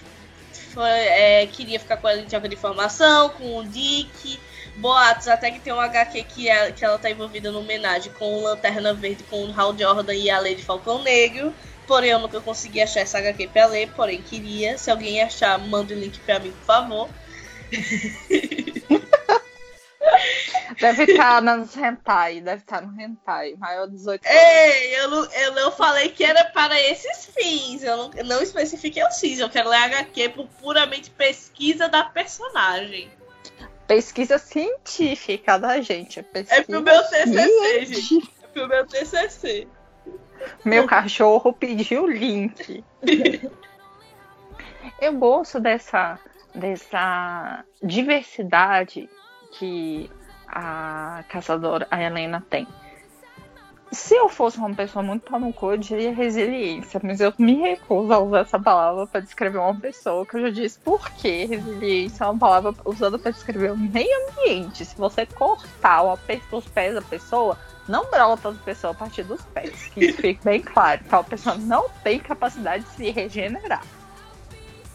foi, é, queria ficar com ela em troca de informação, com o Dick. Boatos, até que tem um HQ que, é, que ela tá envolvida numa homenagem com o Lanterna Verde, com o Hal Jordan e a Lady Falcão Negro porém eu nunca consegui achar essa HQ pra ler, porém queria. Se alguém achar, manda o link pra mim, por favor. Deve estar tá nos hentai, deve estar tá no hentai, maior 18 anos. Ei, eu não, eu não falei que era para esses fins, eu não, não especifiquei os fins, eu quero ler HQ por puramente pesquisa da personagem. Pesquisa científica da gente. Pesquisa é pro meu TCC, gente. É pro meu TCC. Meu cachorro pediu link. eu gosto dessa, dessa diversidade que a caçadora, a Helena, tem. Se eu fosse uma pessoa muito pau no cu, eu diria resiliência, mas eu me recuso a usar essa palavra para descrever uma pessoa, que eu já disse por que resiliência é uma palavra usada para descrever o meio ambiente. Se você cortar os pés da pessoa, não brota a pessoa a partir dos pés, que isso fique bem claro. A pessoa não tem capacidade de se regenerar.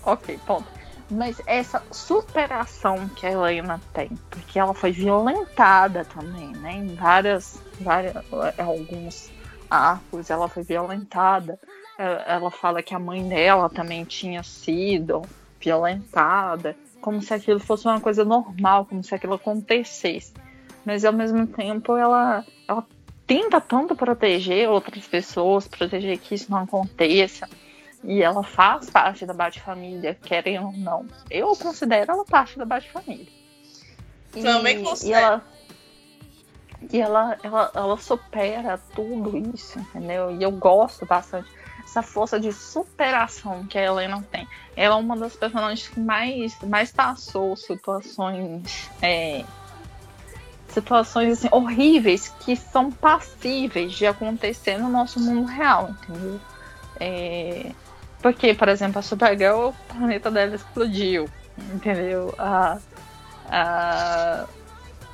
Ok, ponto. Mas essa superação que a Helena tem, porque ela foi violentada também, né? Em várias, várias alguns arcos ela foi violentada. Ela fala que a mãe dela também tinha sido violentada, como se aquilo fosse uma coisa normal, como se aquilo acontecesse. Mas ao mesmo tempo ela, ela tenta tanto proteger outras pessoas, proteger que isso não aconteça. E ela faz parte da Bate-Família, querendo ou não. Eu considero ela parte da Bate-Família. Também considero. E ela, e ela, ela, ela supera tudo isso, entendeu? E eu gosto bastante essa força de superação que a Helena tem. Ela é uma das personagens que mais, mais passou situações. É, situações assim, horríveis que são passíveis de acontecer no nosso mundo real, entendeu? É, porque, por exemplo, a Supergirl, o planeta dela explodiu, entendeu? A, a,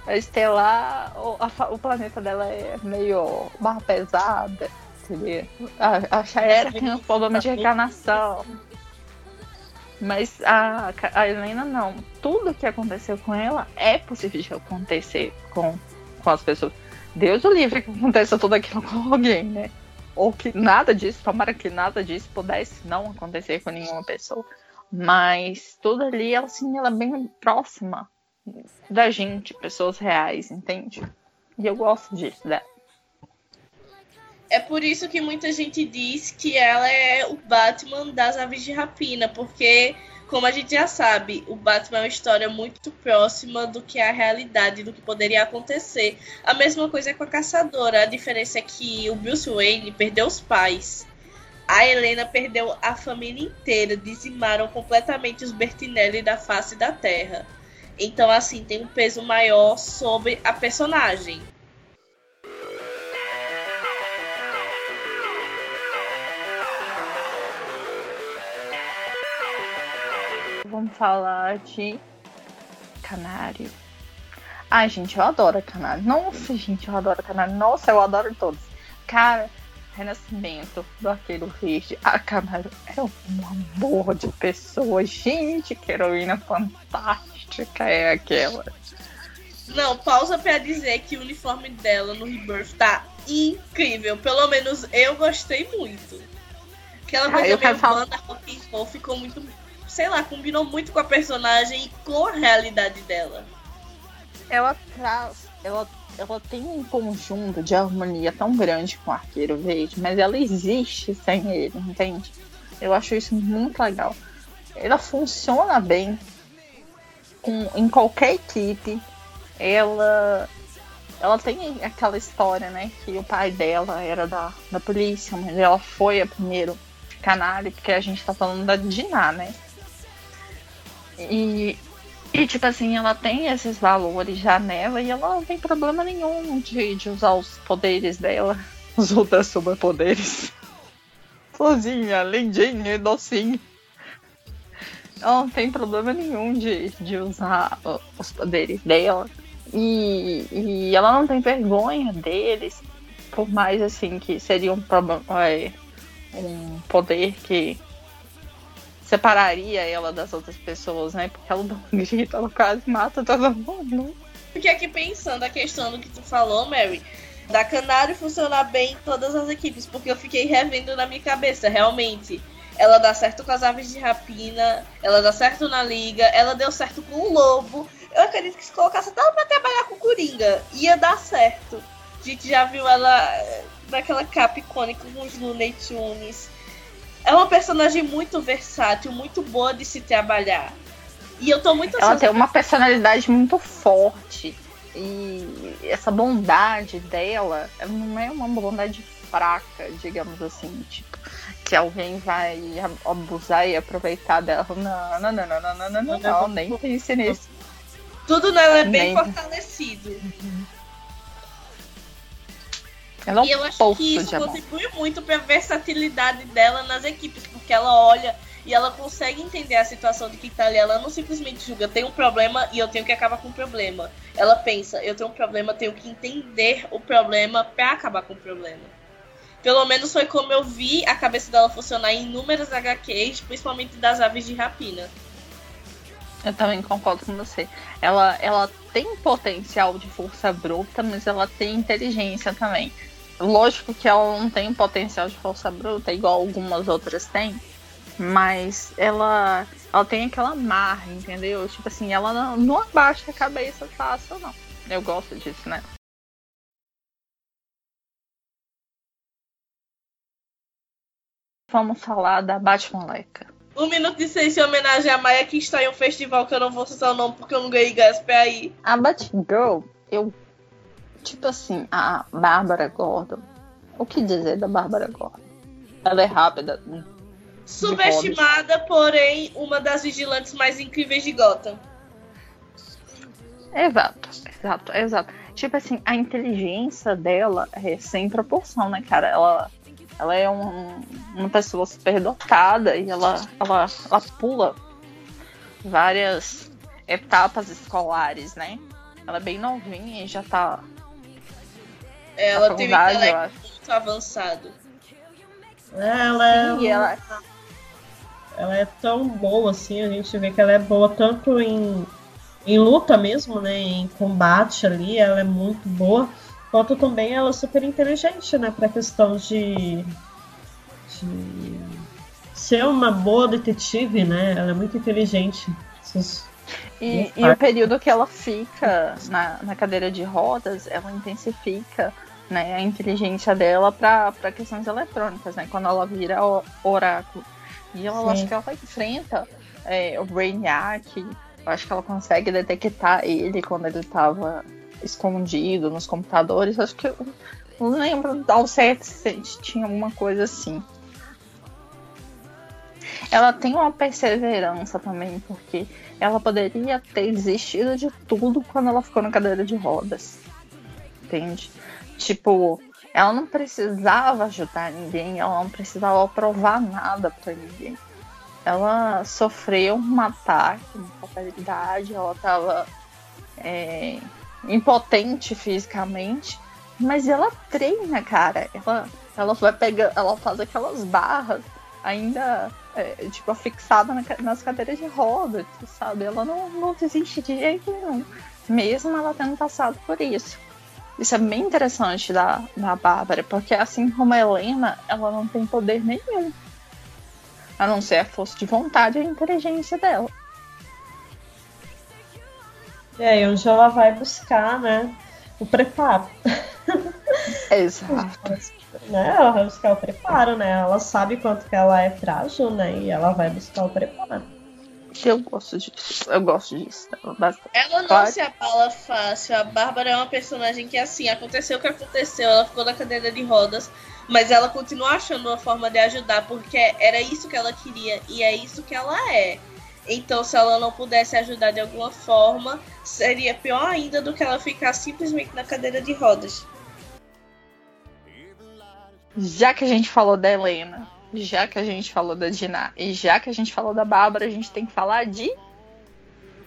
a Estelar, o, a, o planeta dela é meio barra pesada, entendeu? A, a tem um problema de reencarnação. Mas a, a Helena não. Tudo que aconteceu com ela é possível de acontecer com, com as pessoas. Deus o livre que aconteça tudo aquilo com alguém, né? Ou que nada disso, tomara que nada disso pudesse não acontecer com nenhuma pessoa. Mas tudo ali, ela, assim, ela é bem próxima da gente, pessoas reais, entende? E eu gosto disso dela. É por isso que muita gente diz que ela é o Batman das aves de rapina, porque como a gente já sabe, o Batman é uma história muito próxima do que é a realidade, do que poderia acontecer. A mesma coisa é com a Caçadora. A diferença é que o Bruce Wayne perdeu os pais. A Helena perdeu a família inteira, dizimaram completamente os Bertinelli da face da Terra. Então, assim, tem um peso maior sobre a personagem. Vamos falar de Canário. Ai, gente, eu adoro Canário. Nossa, gente, eu adoro Canário. Nossa, eu adoro todos. Cara, Renascimento do Arqueiro Verde. A Canário é um amor de pessoa. Gente, que heroína fantástica é aquela. Não, pausa pra dizer que o uniforme dela no Rebirth tá incrível. Pelo menos eu gostei muito. Aquela ah, coisa ah, meio falar... banda rock and roll ficou muito sei lá, combinou muito com a personagem e com a realidade dela. Ela traz. Ela, ela tem um conjunto de harmonia tão grande com o Arqueiro Verde, mas ela existe sem ele, entende? Eu acho isso muito legal. Ela funciona bem com, em qualquer equipe. Ela ela tem aquela história, né? Que o pai dela era da, da polícia, mas ela foi a primeiro canalha, porque a gente tá falando da Diná, né? E, e, tipo assim, ela tem esses valores já nela e ela não tem problema nenhum de, de usar os poderes dela, os outros superpoderes. Sozinha, lindinha e docinha. Ela não tem problema nenhum de, de usar os poderes dela. E, e ela não tem vergonha deles, por mais assim que seria um problema, é, um poder que separaria ela das outras pessoas, né? Porque ela dá um grito, ela quase mata todo mundo. Porque aqui pensando a questão do que tu falou, Mary, da Canário funcionar bem em todas as equipes, porque eu fiquei revendo na minha cabeça, realmente. Ela dá certo com as aves de rapina, ela dá certo na liga, ela deu certo com o lobo. Eu acredito que se colocasse até pra trabalhar com o Coringa, ia dar certo. A gente já viu ela eh, naquela capa icônica com os Looney Tunes. É uma personagem muito versátil, muito boa de se trabalhar. E eu tô muito Ela tem uma personalidade muito forte. E essa bondade dela não é uma bondade fraca, digamos assim, tipo, que alguém vai abusar e aproveitar dela. Não, não, não, não, não, não, não, não, não nem pense nisso. Tudo nela é bem nem... fortalecido. Uhum. Ela é um e eu acho que isso contribui muito para a versatilidade dela nas equipes, porque ela olha e ela consegue entender a situação de quem tá ali. Ela não simplesmente julga, tem um problema e eu tenho que acabar com o problema. Ela pensa, eu tenho um problema, tenho que entender o problema para acabar com o problema. Pelo menos foi como eu vi a cabeça dela funcionar em inúmeras HQs, principalmente das aves de rapina. Eu também concordo com você. Ela, ela tem potencial de força bruta, mas ela tem inteligência também. Lógico que ela não tem potencial de força bruta, igual algumas outras têm. Mas ela, ela tem aquela marra, entendeu? Tipo assim, ela não, não abaixa a cabeça fácil, não. Eu gosto disso, né? Vamos falar da Batmoleca. Um minuto de silêncio em homenagem a Maia que está em um festival que eu não vou citar o nome porque eu não ganhei gás pra ir. A Batgirl, eu. Tipo assim, a Bárbara Gordon. O que dizer da Bárbara Gordon? Ela é rápida, Subestimada, porém, uma das vigilantes mais incríveis de Gotham. Exato, exato, exato. Tipo assim, a inteligência dela é sem proporção, né, cara? Ela, ela é um, uma pessoa super dotada e ela, ela, ela pula várias etapas escolares, né? Ela é bem novinha e já tá. Ela tem um intelecto muito avançado. Ela é. Sim, ela ela é tão boa assim, a gente vê que ela é boa tanto em, em luta mesmo, né? Em combate ali, ela é muito boa. Quanto também ela é super inteligente, né? Pra questão de, de ser uma boa detetive, né? Ela é muito inteligente. E, e, o período que ela fica na, na cadeira de rodas, ela intensifica né, a inteligência dela para questões eletrônicas, né? Quando ela vira oráculo. E ela, acho que ela enfrenta é, o Brainiac. Eu acho que ela consegue detectar ele quando ele estava escondido nos computadores. Acho que eu não lembro ao certo se tinha alguma coisa assim. Ela tem uma perseverança também, porque ela poderia ter desistido de tudo quando ela ficou na cadeira de rodas. Entende? Tipo, ela não precisava ajudar ninguém, ela não precisava provar nada para ninguém. Ela sofreu um ataque, uma fatalidade, ela estava é, impotente fisicamente, mas ela treina, cara. Ela, ela vai pegar, ela faz aquelas barras ainda é, tipo fixada na, nas cadeiras de rodas, sabe? Ela não, não desiste de jeito nenhum, mesmo ela tendo passado por isso. Isso é bem interessante da, da Bárbara, porque assim como a Helena, ela não tem poder nenhum. A não ser a força de vontade e a inteligência dela. E onde ela vai buscar, né? O preparo. Exato. né, ela vai buscar o preparo, né? Ela sabe quanto que ela é frágil, né? E ela vai buscar o preparo. Eu gosto disso. Eu gosto disso. Ela não claro. se abala fácil. A Bárbara é uma personagem que, assim, aconteceu o que aconteceu. Ela ficou na cadeira de rodas. Mas ela continua achando uma forma de ajudar. Porque era isso que ela queria. E é isso que ela é. Então, se ela não pudesse ajudar de alguma forma, seria pior ainda do que ela ficar simplesmente na cadeira de rodas. Já que a gente falou da Helena, já que a gente falou da Diná e já que a gente falou da Bárbara, a gente tem que falar de.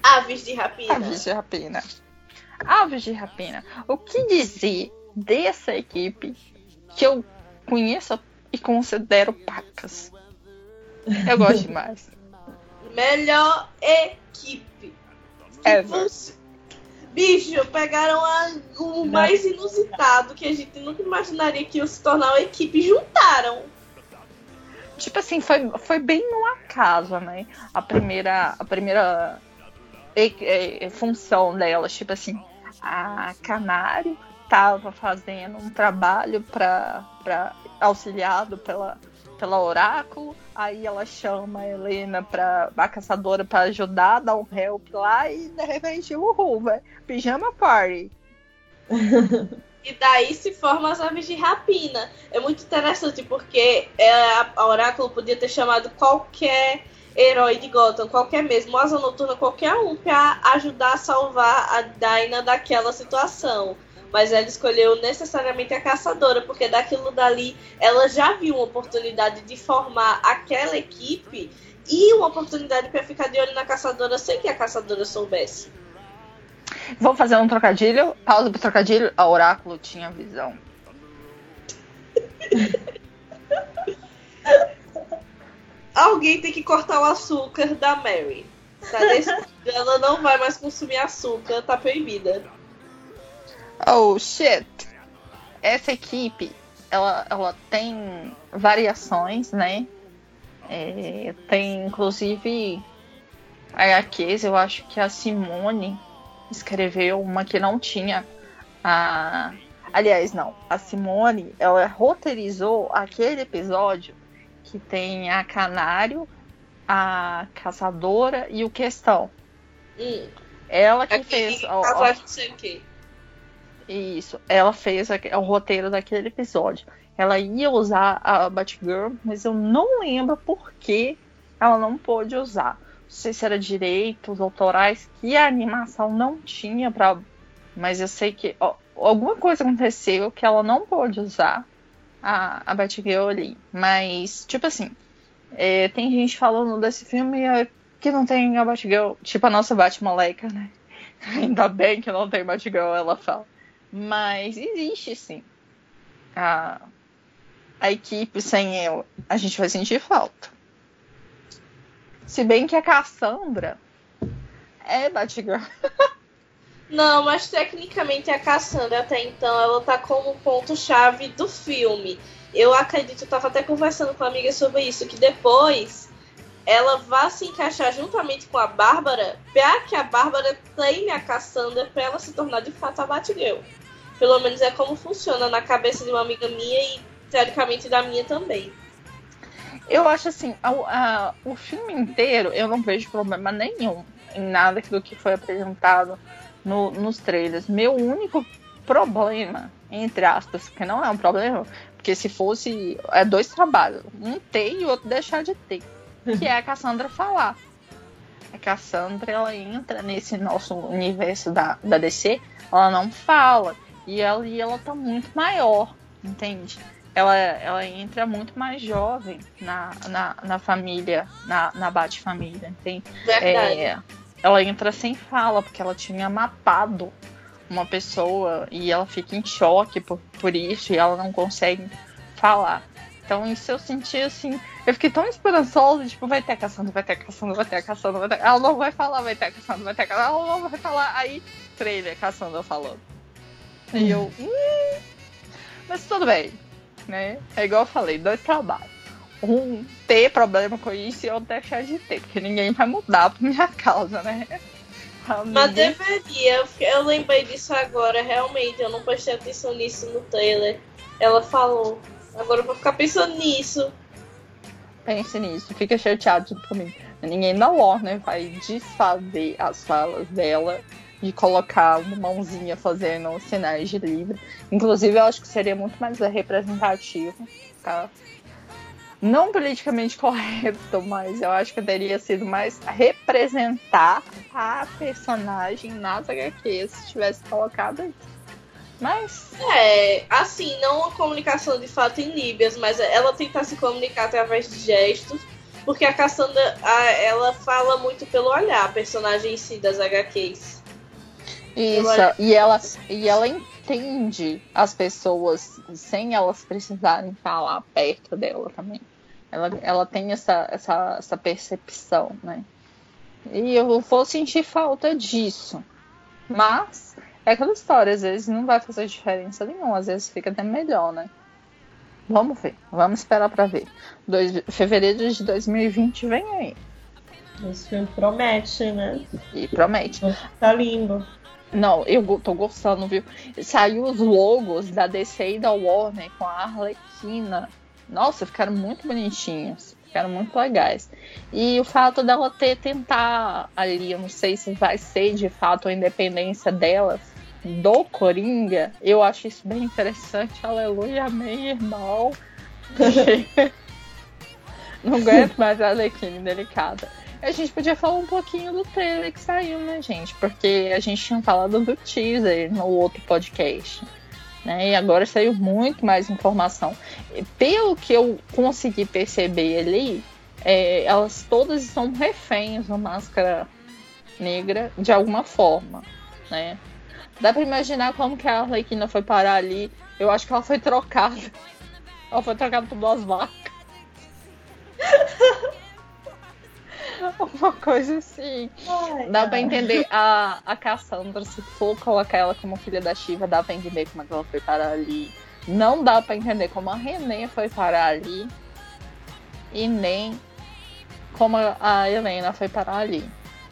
Aves de rapina. Aves de rapina. Aves de rapina. O que dizer dessa equipe que eu conheço e considero pacas? Eu gosto demais. Melhor equipe. Ever. Bicho, pegaram o mais inusitado que a gente nunca imaginaria que ia se tornar uma equipe e juntaram. Tipo assim, foi, foi bem no acaso, né? A primeira, a primeira e, e, função delas, tipo assim, a Canário estava fazendo um trabalho para auxiliado pela, pela Oráculo, aí ela chama a Helena para a caçadora para ajudar, dar um help lá e de repente, uhul, velho, pijama party. e daí se formam as aves de rapina. É muito interessante porque é, a Oráculo podia ter chamado qualquer herói de Gotham, qualquer mesmo, Asa Noturna, qualquer um, para ajudar a salvar a Dinah daquela situação mas ela escolheu necessariamente a caçadora, porque daquilo dali ela já viu uma oportunidade de formar aquela equipe e uma oportunidade para ficar de olho na caçadora sem que a caçadora soubesse. Vou fazer um trocadilho. Pausa pro trocadilho. A Oráculo tinha visão. Alguém tem que cortar o açúcar da Mary. Tá ela não vai mais consumir açúcar, tá proibida. Oh shit! Essa equipe, ela, ela tem variações, né? É, tem inclusive HQs, eu acho que a Simone escreveu uma que não tinha a. Aliás, não. A Simone, ela roteirizou aquele episódio que tem a Canário, a Caçadora e o Questão. Hum. Ela que Aqui, fez. Ó, ó, não sei o quê. Isso. Ela fez o roteiro daquele episódio. Ela ia usar a Batgirl, mas eu não lembro por que ela não pôde usar. Sei se era direitos autorais que a animação não tinha para, mas eu sei que ó, alguma coisa aconteceu que ela não pôde usar a, a Batgirl ali. Mas tipo assim, é, tem gente falando desse filme é, que não tem a Batgirl, tipo a nossa Batmoleca, né? Ainda bem que não tem Batgirl, ela fala. Mas existe sim. A, a equipe sem eu, a gente vai sentir falta. Se bem que a Cassandra é Batgirl. Não, mas tecnicamente a Cassandra até então ela tá como ponto-chave do filme. Eu acredito, eu tava até conversando com uma amiga sobre isso, que depois ela vai se encaixar juntamente com a Bárbara para que a Bárbara treine a Cassandra para ela se tornar de fato a Batgirl. Pelo menos é como funciona na cabeça de uma amiga minha e teoricamente da minha também. Eu acho assim, a, a, o filme inteiro eu não vejo problema nenhum em nada do que foi apresentado no, nos trailers. Meu único problema, entre aspas, que não é um problema, porque se fosse é dois trabalhos, um ter e o outro deixar de ter, que é a Cassandra falar. A Cassandra ela entra nesse nosso universo da, da DC, ela não fala. E ela, e ela tá muito maior, entende? Ela, ela entra muito mais jovem na, na, na família, na, na Bate-família, entende? Verdade. É, ela entra sem fala, porque ela tinha mapado uma pessoa e ela fica em choque por, por isso e ela não consegue falar. Então isso eu senti assim, eu fiquei tão esperançosa, tipo, vai ter caçando, vai ter caçando, vai ter caçando, vai ter... Ela não vai falar, vai ter caçando, vai ter caçando, ela não vai falar, aí trailer caçando falando. E eu, hum, mas tudo bem, né? É igual eu falei, dois trabalhos. Um ter problema com isso e outro deixar de ter, porque ninguém vai mudar por minha causa, né? Mas deveria, eu lembrei disso agora, realmente, eu não prestei atenção nisso no trailer. Ela falou, agora eu vou ficar pensando nisso. Pense nisso, fica chateado por mim. Ninguém da Warner vai desfazer as falas dela de colocar uma mãozinha fazendo sinais de livro. Inclusive, eu acho que seria muito mais representativo, tá? Não politicamente correto, mas eu acho que teria sido mais representar a personagem nas HQs se tivesse colocado isso. Mas. É, assim, não uma comunicação de fato em Líbias, mas ela tentar se comunicar através de gestos. Porque a Cassandra, ela fala muito pelo olhar, a personagem em si das HQs. Isso, e ela, e ela entende as pessoas sem elas precisarem falar perto dela também. Ela, ela tem essa, essa, essa percepção, né? E eu vou sentir falta disso. Mas é aquela história, às vezes não vai fazer diferença nenhuma, às vezes fica até melhor, né? Vamos ver, vamos esperar para ver. Dois, fevereiro de 2020 vem aí. Esse filme promete, né? E promete. Tá lindo. Não, eu tô gostando, viu? Saiu os logos da DC e da Warner com a Arlequina. Nossa, ficaram muito bonitinhos. Ficaram muito legais. E o fato dela ter tentar ali, eu não sei se vai ser de fato a independência dela do Coringa, eu acho isso bem interessante. Aleluia, amém, irmão. não aguento mais a Arlequina delicada. A gente podia falar um pouquinho do trailer que saiu, né, gente? Porque a gente tinha falado do teaser no outro podcast. Né? E agora saiu muito mais informação. Pelo que eu consegui perceber ali, é, elas todas são reféns da máscara negra de alguma forma, né? Dá pra imaginar como que a Arlequina foi parar ali. Eu acho que ela foi trocada. Ela foi trocada por duas vacas. Uma coisa assim. Ai, dá pra entender a, a Cassandra, se for colocar ela como filha da Shiva, dá pra entender como é que ela foi parar ali. Não dá pra entender como a René foi parar ali. E nem como a Helena foi parar ali.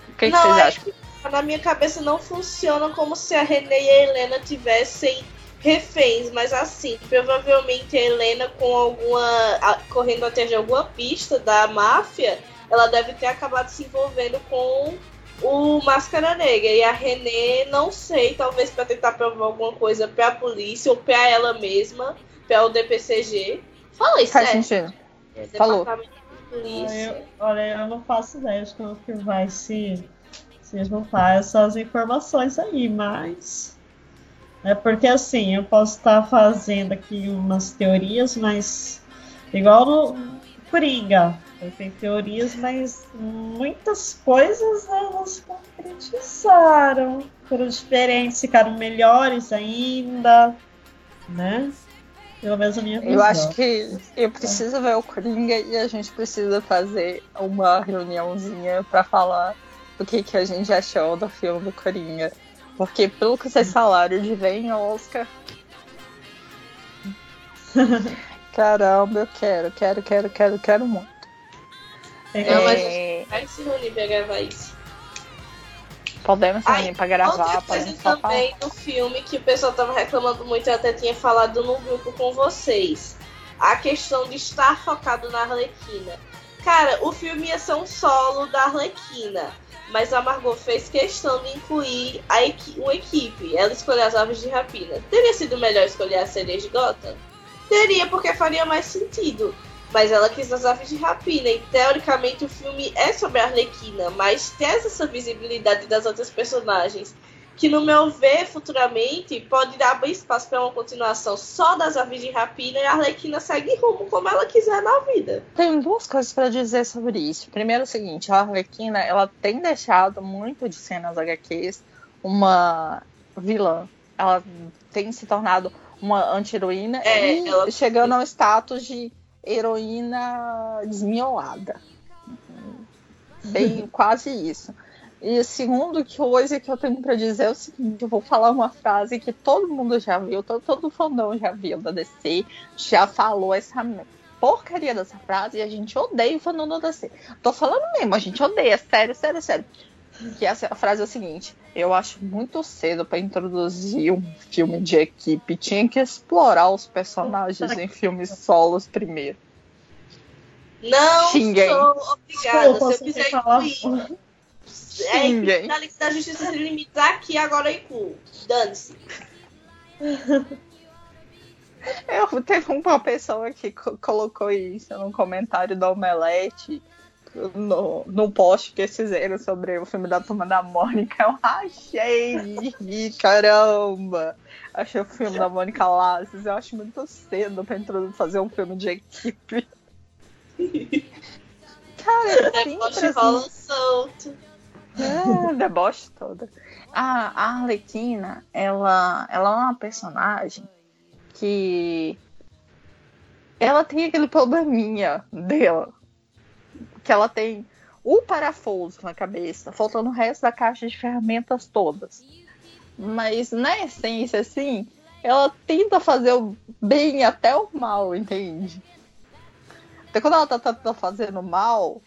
O que, que vocês é acham? Na minha cabeça não funciona como se a René e a Helena tivessem reféns, mas assim, provavelmente a Helena com alguma. correndo atrás de alguma pista da máfia ela deve ter acabado se envolvendo com o Máscara Negra. E a René, não sei, talvez para tentar provar alguma coisa para a polícia ou para ela mesma, para o DPCG. Fala isso, Faz né? sentido. É, Falou. Olha eu, olha, eu não faço ideia de como que vai se, se juntar essas informações aí, mas. É porque assim, eu posso estar fazendo aqui umas teorias, mas igual no Coringa, tem teorias, mas muitas coisas elas concretizaram. Foram diferentes, ficaram melhores ainda, né? Pelo menos a minha visão. Eu acho que eu preciso ver o Coringa e a gente precisa fazer uma reuniãozinha para falar o que, que a gente achou do filme do Coringa. Porque pelo que vocês falaram de vem Oscar. Caramba, eu quero, quero, quero, quero, quero muito. Não, mas é... vai se reunir pra gravar isso. Podemos se reunir pra gravar. Outra coisa também do filme que o pessoal tava reclamando muito, eu até tinha falado no grupo com vocês. A questão de estar focado na Arlequina. Cara, o filme ia ser um solo da Arlequina. Mas a Margot fez questão de incluir a equi uma equipe. Ela escolheu as aves de rapina. Teria sido melhor escolher a sereias de Gotham? Teria, porque faria mais sentido mas ela quis as aves de rapina. E teoricamente o filme é sobre a Arlequina, mas tem essa visibilidade das outras personagens. Que no meu ver, futuramente, pode dar bem espaço para uma continuação só das aves de rapina e a Arlequina segue rumo como ela quiser na vida. Tenho duas coisas para dizer sobre isso. Primeiro, é o seguinte: a Arlequina ela tem deixado muito de cenas HQs uma vilã. Ela tem se tornado uma anti-heroína é, e ela... chegando ao status de heroína desmiolada. Bem, quase isso. E segundo coisa que eu tenho para dizer é o seguinte, eu vou falar uma frase que todo mundo já viu, todo, todo fandom já viu da DC, já falou essa porcaria dessa frase e a gente odeia o fandom da DC. Tô falando mesmo, a gente odeia, sério, sério, sério. Que essa, a frase é o seguinte: eu acho muito cedo para introduzir um filme de equipe. Tinha que explorar os personagens em filmes solos primeiro. Não Xinguei. sou obrigada. Se eu quiser incluir. É, na lista da Justiça Sem Limites aqui, agora eu incluo. Dane-se. Eu, teve uma pessoa que colocou isso no comentário do Omelete no, no post que eles fizeram sobre o filme da Turma da Mônica, eu achei caramba! Achei o filme da Mônica Laces, eu acho muito cedo pra fazer um filme de equipe. Cara, é deboche rola solto. É, deboche toda. A, a Arlequina, ela, ela é uma personagem que ela tem aquele probleminha dela que ela tem o parafuso na cabeça, faltando o resto da caixa de ferramentas todas. Mas na essência, assim, ela tenta fazer o bem até o mal, entende? Até quando ela tá, tá, tá fazendo mal,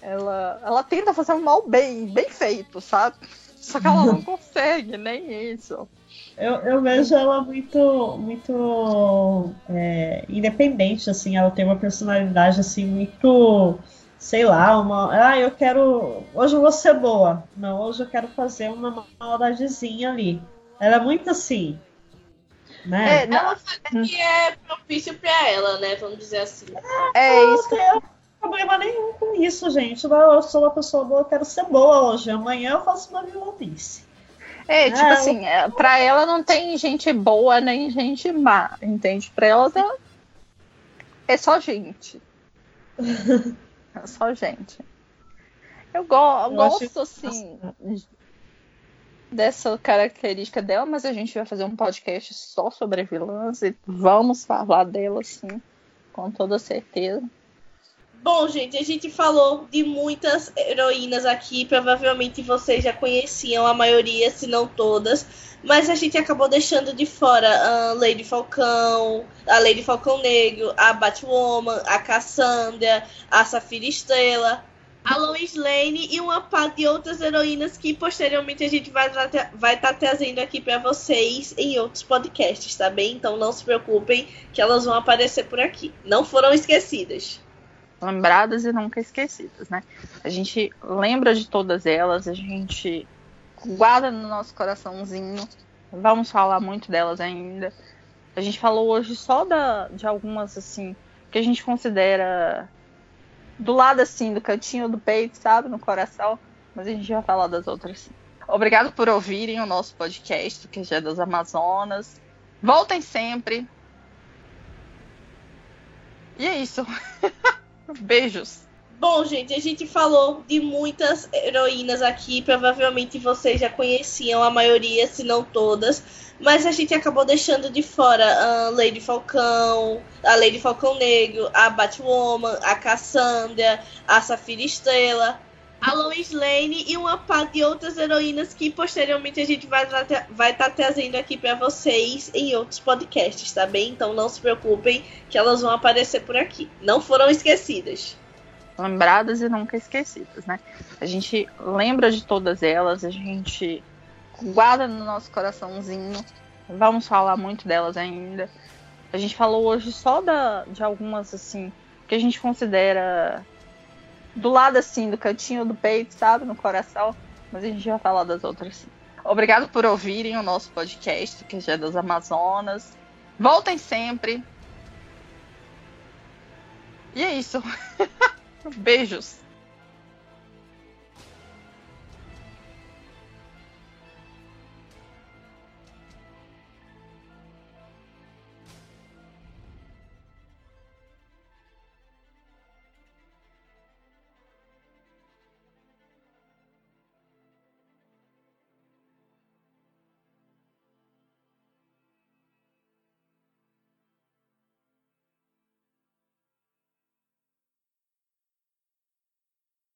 ela, ela tenta fazer um mal bem, bem feito, sabe? Só que ela não consegue, nem isso. Eu, eu vejo ela muito, muito é, independente, assim, ela tem uma personalidade assim muito, sei lá, uma. Ah, eu quero. Hoje eu vou ser boa. Não, hoje eu quero fazer uma maldadezinha ali. Ela é muito assim. Né? É, ela faz que é propício pra ela, né? Vamos dizer assim. É, é isso. Não tem problema nenhum com isso, gente. Eu sou uma pessoa boa, eu quero ser boa hoje. Amanhã eu faço uma vilanice. É, tipo ah, assim, eu... pra ela não tem gente boa nem gente má, entende? Pra ela tá... é só gente. só gente. Eu, go eu gosto, assim, dessa característica dela, mas a gente vai fazer um podcast só sobre vilãs e vamos falar dela, sim, com toda certeza. Bom, gente, a gente falou de muitas heroínas aqui. Provavelmente vocês já conheciam a maioria, se não todas. Mas a gente acabou deixando de fora a Lady Falcão, a Lady Falcão Negro, a Batwoman, a Cassandra, a Safira Estrela, a Lois Lane e uma parte de outras heroínas que posteriormente a gente vai estar vai tá trazendo aqui para vocês em outros podcasts, tá bem? Então não se preocupem que elas vão aparecer por aqui. Não foram esquecidas lembradas e nunca esquecidas, né? A gente lembra de todas elas, a gente guarda no nosso coraçãozinho. Vamos falar muito delas ainda. A gente falou hoje só da, de algumas assim que a gente considera do lado assim do cantinho do peito, sabe, no coração, mas a gente vai falar das outras. Obrigado por ouvirem o nosso podcast, que é das Amazonas. Voltem sempre. E é isso. Beijos. Bom, gente, a gente falou de muitas heroínas aqui. Provavelmente vocês já conheciam a maioria, se não todas. Mas a gente acabou deixando de fora a Lady Falcão, a Lady Falcão Negro, a Batwoman, a Cassandra, a Safira Estrela, a Lois Lane e uma parte de outras heroínas que posteriormente a gente vai estar vai tá trazendo aqui para vocês em outros podcasts, tá bem? Então não se preocupem que elas vão aparecer por aqui. Não foram esquecidas. Lembradas e nunca esquecidas, né? A gente lembra de todas elas, a gente guarda no nosso coraçãozinho. Vamos falar muito delas ainda. A gente falou hoje só da, de algumas assim que a gente considera do lado assim, do cantinho do peito, sabe? No coração. Mas a gente vai falar das outras. Obrigado por ouvirem o nosso podcast, que é das Amazonas. Voltem sempre. E é isso. Beijos.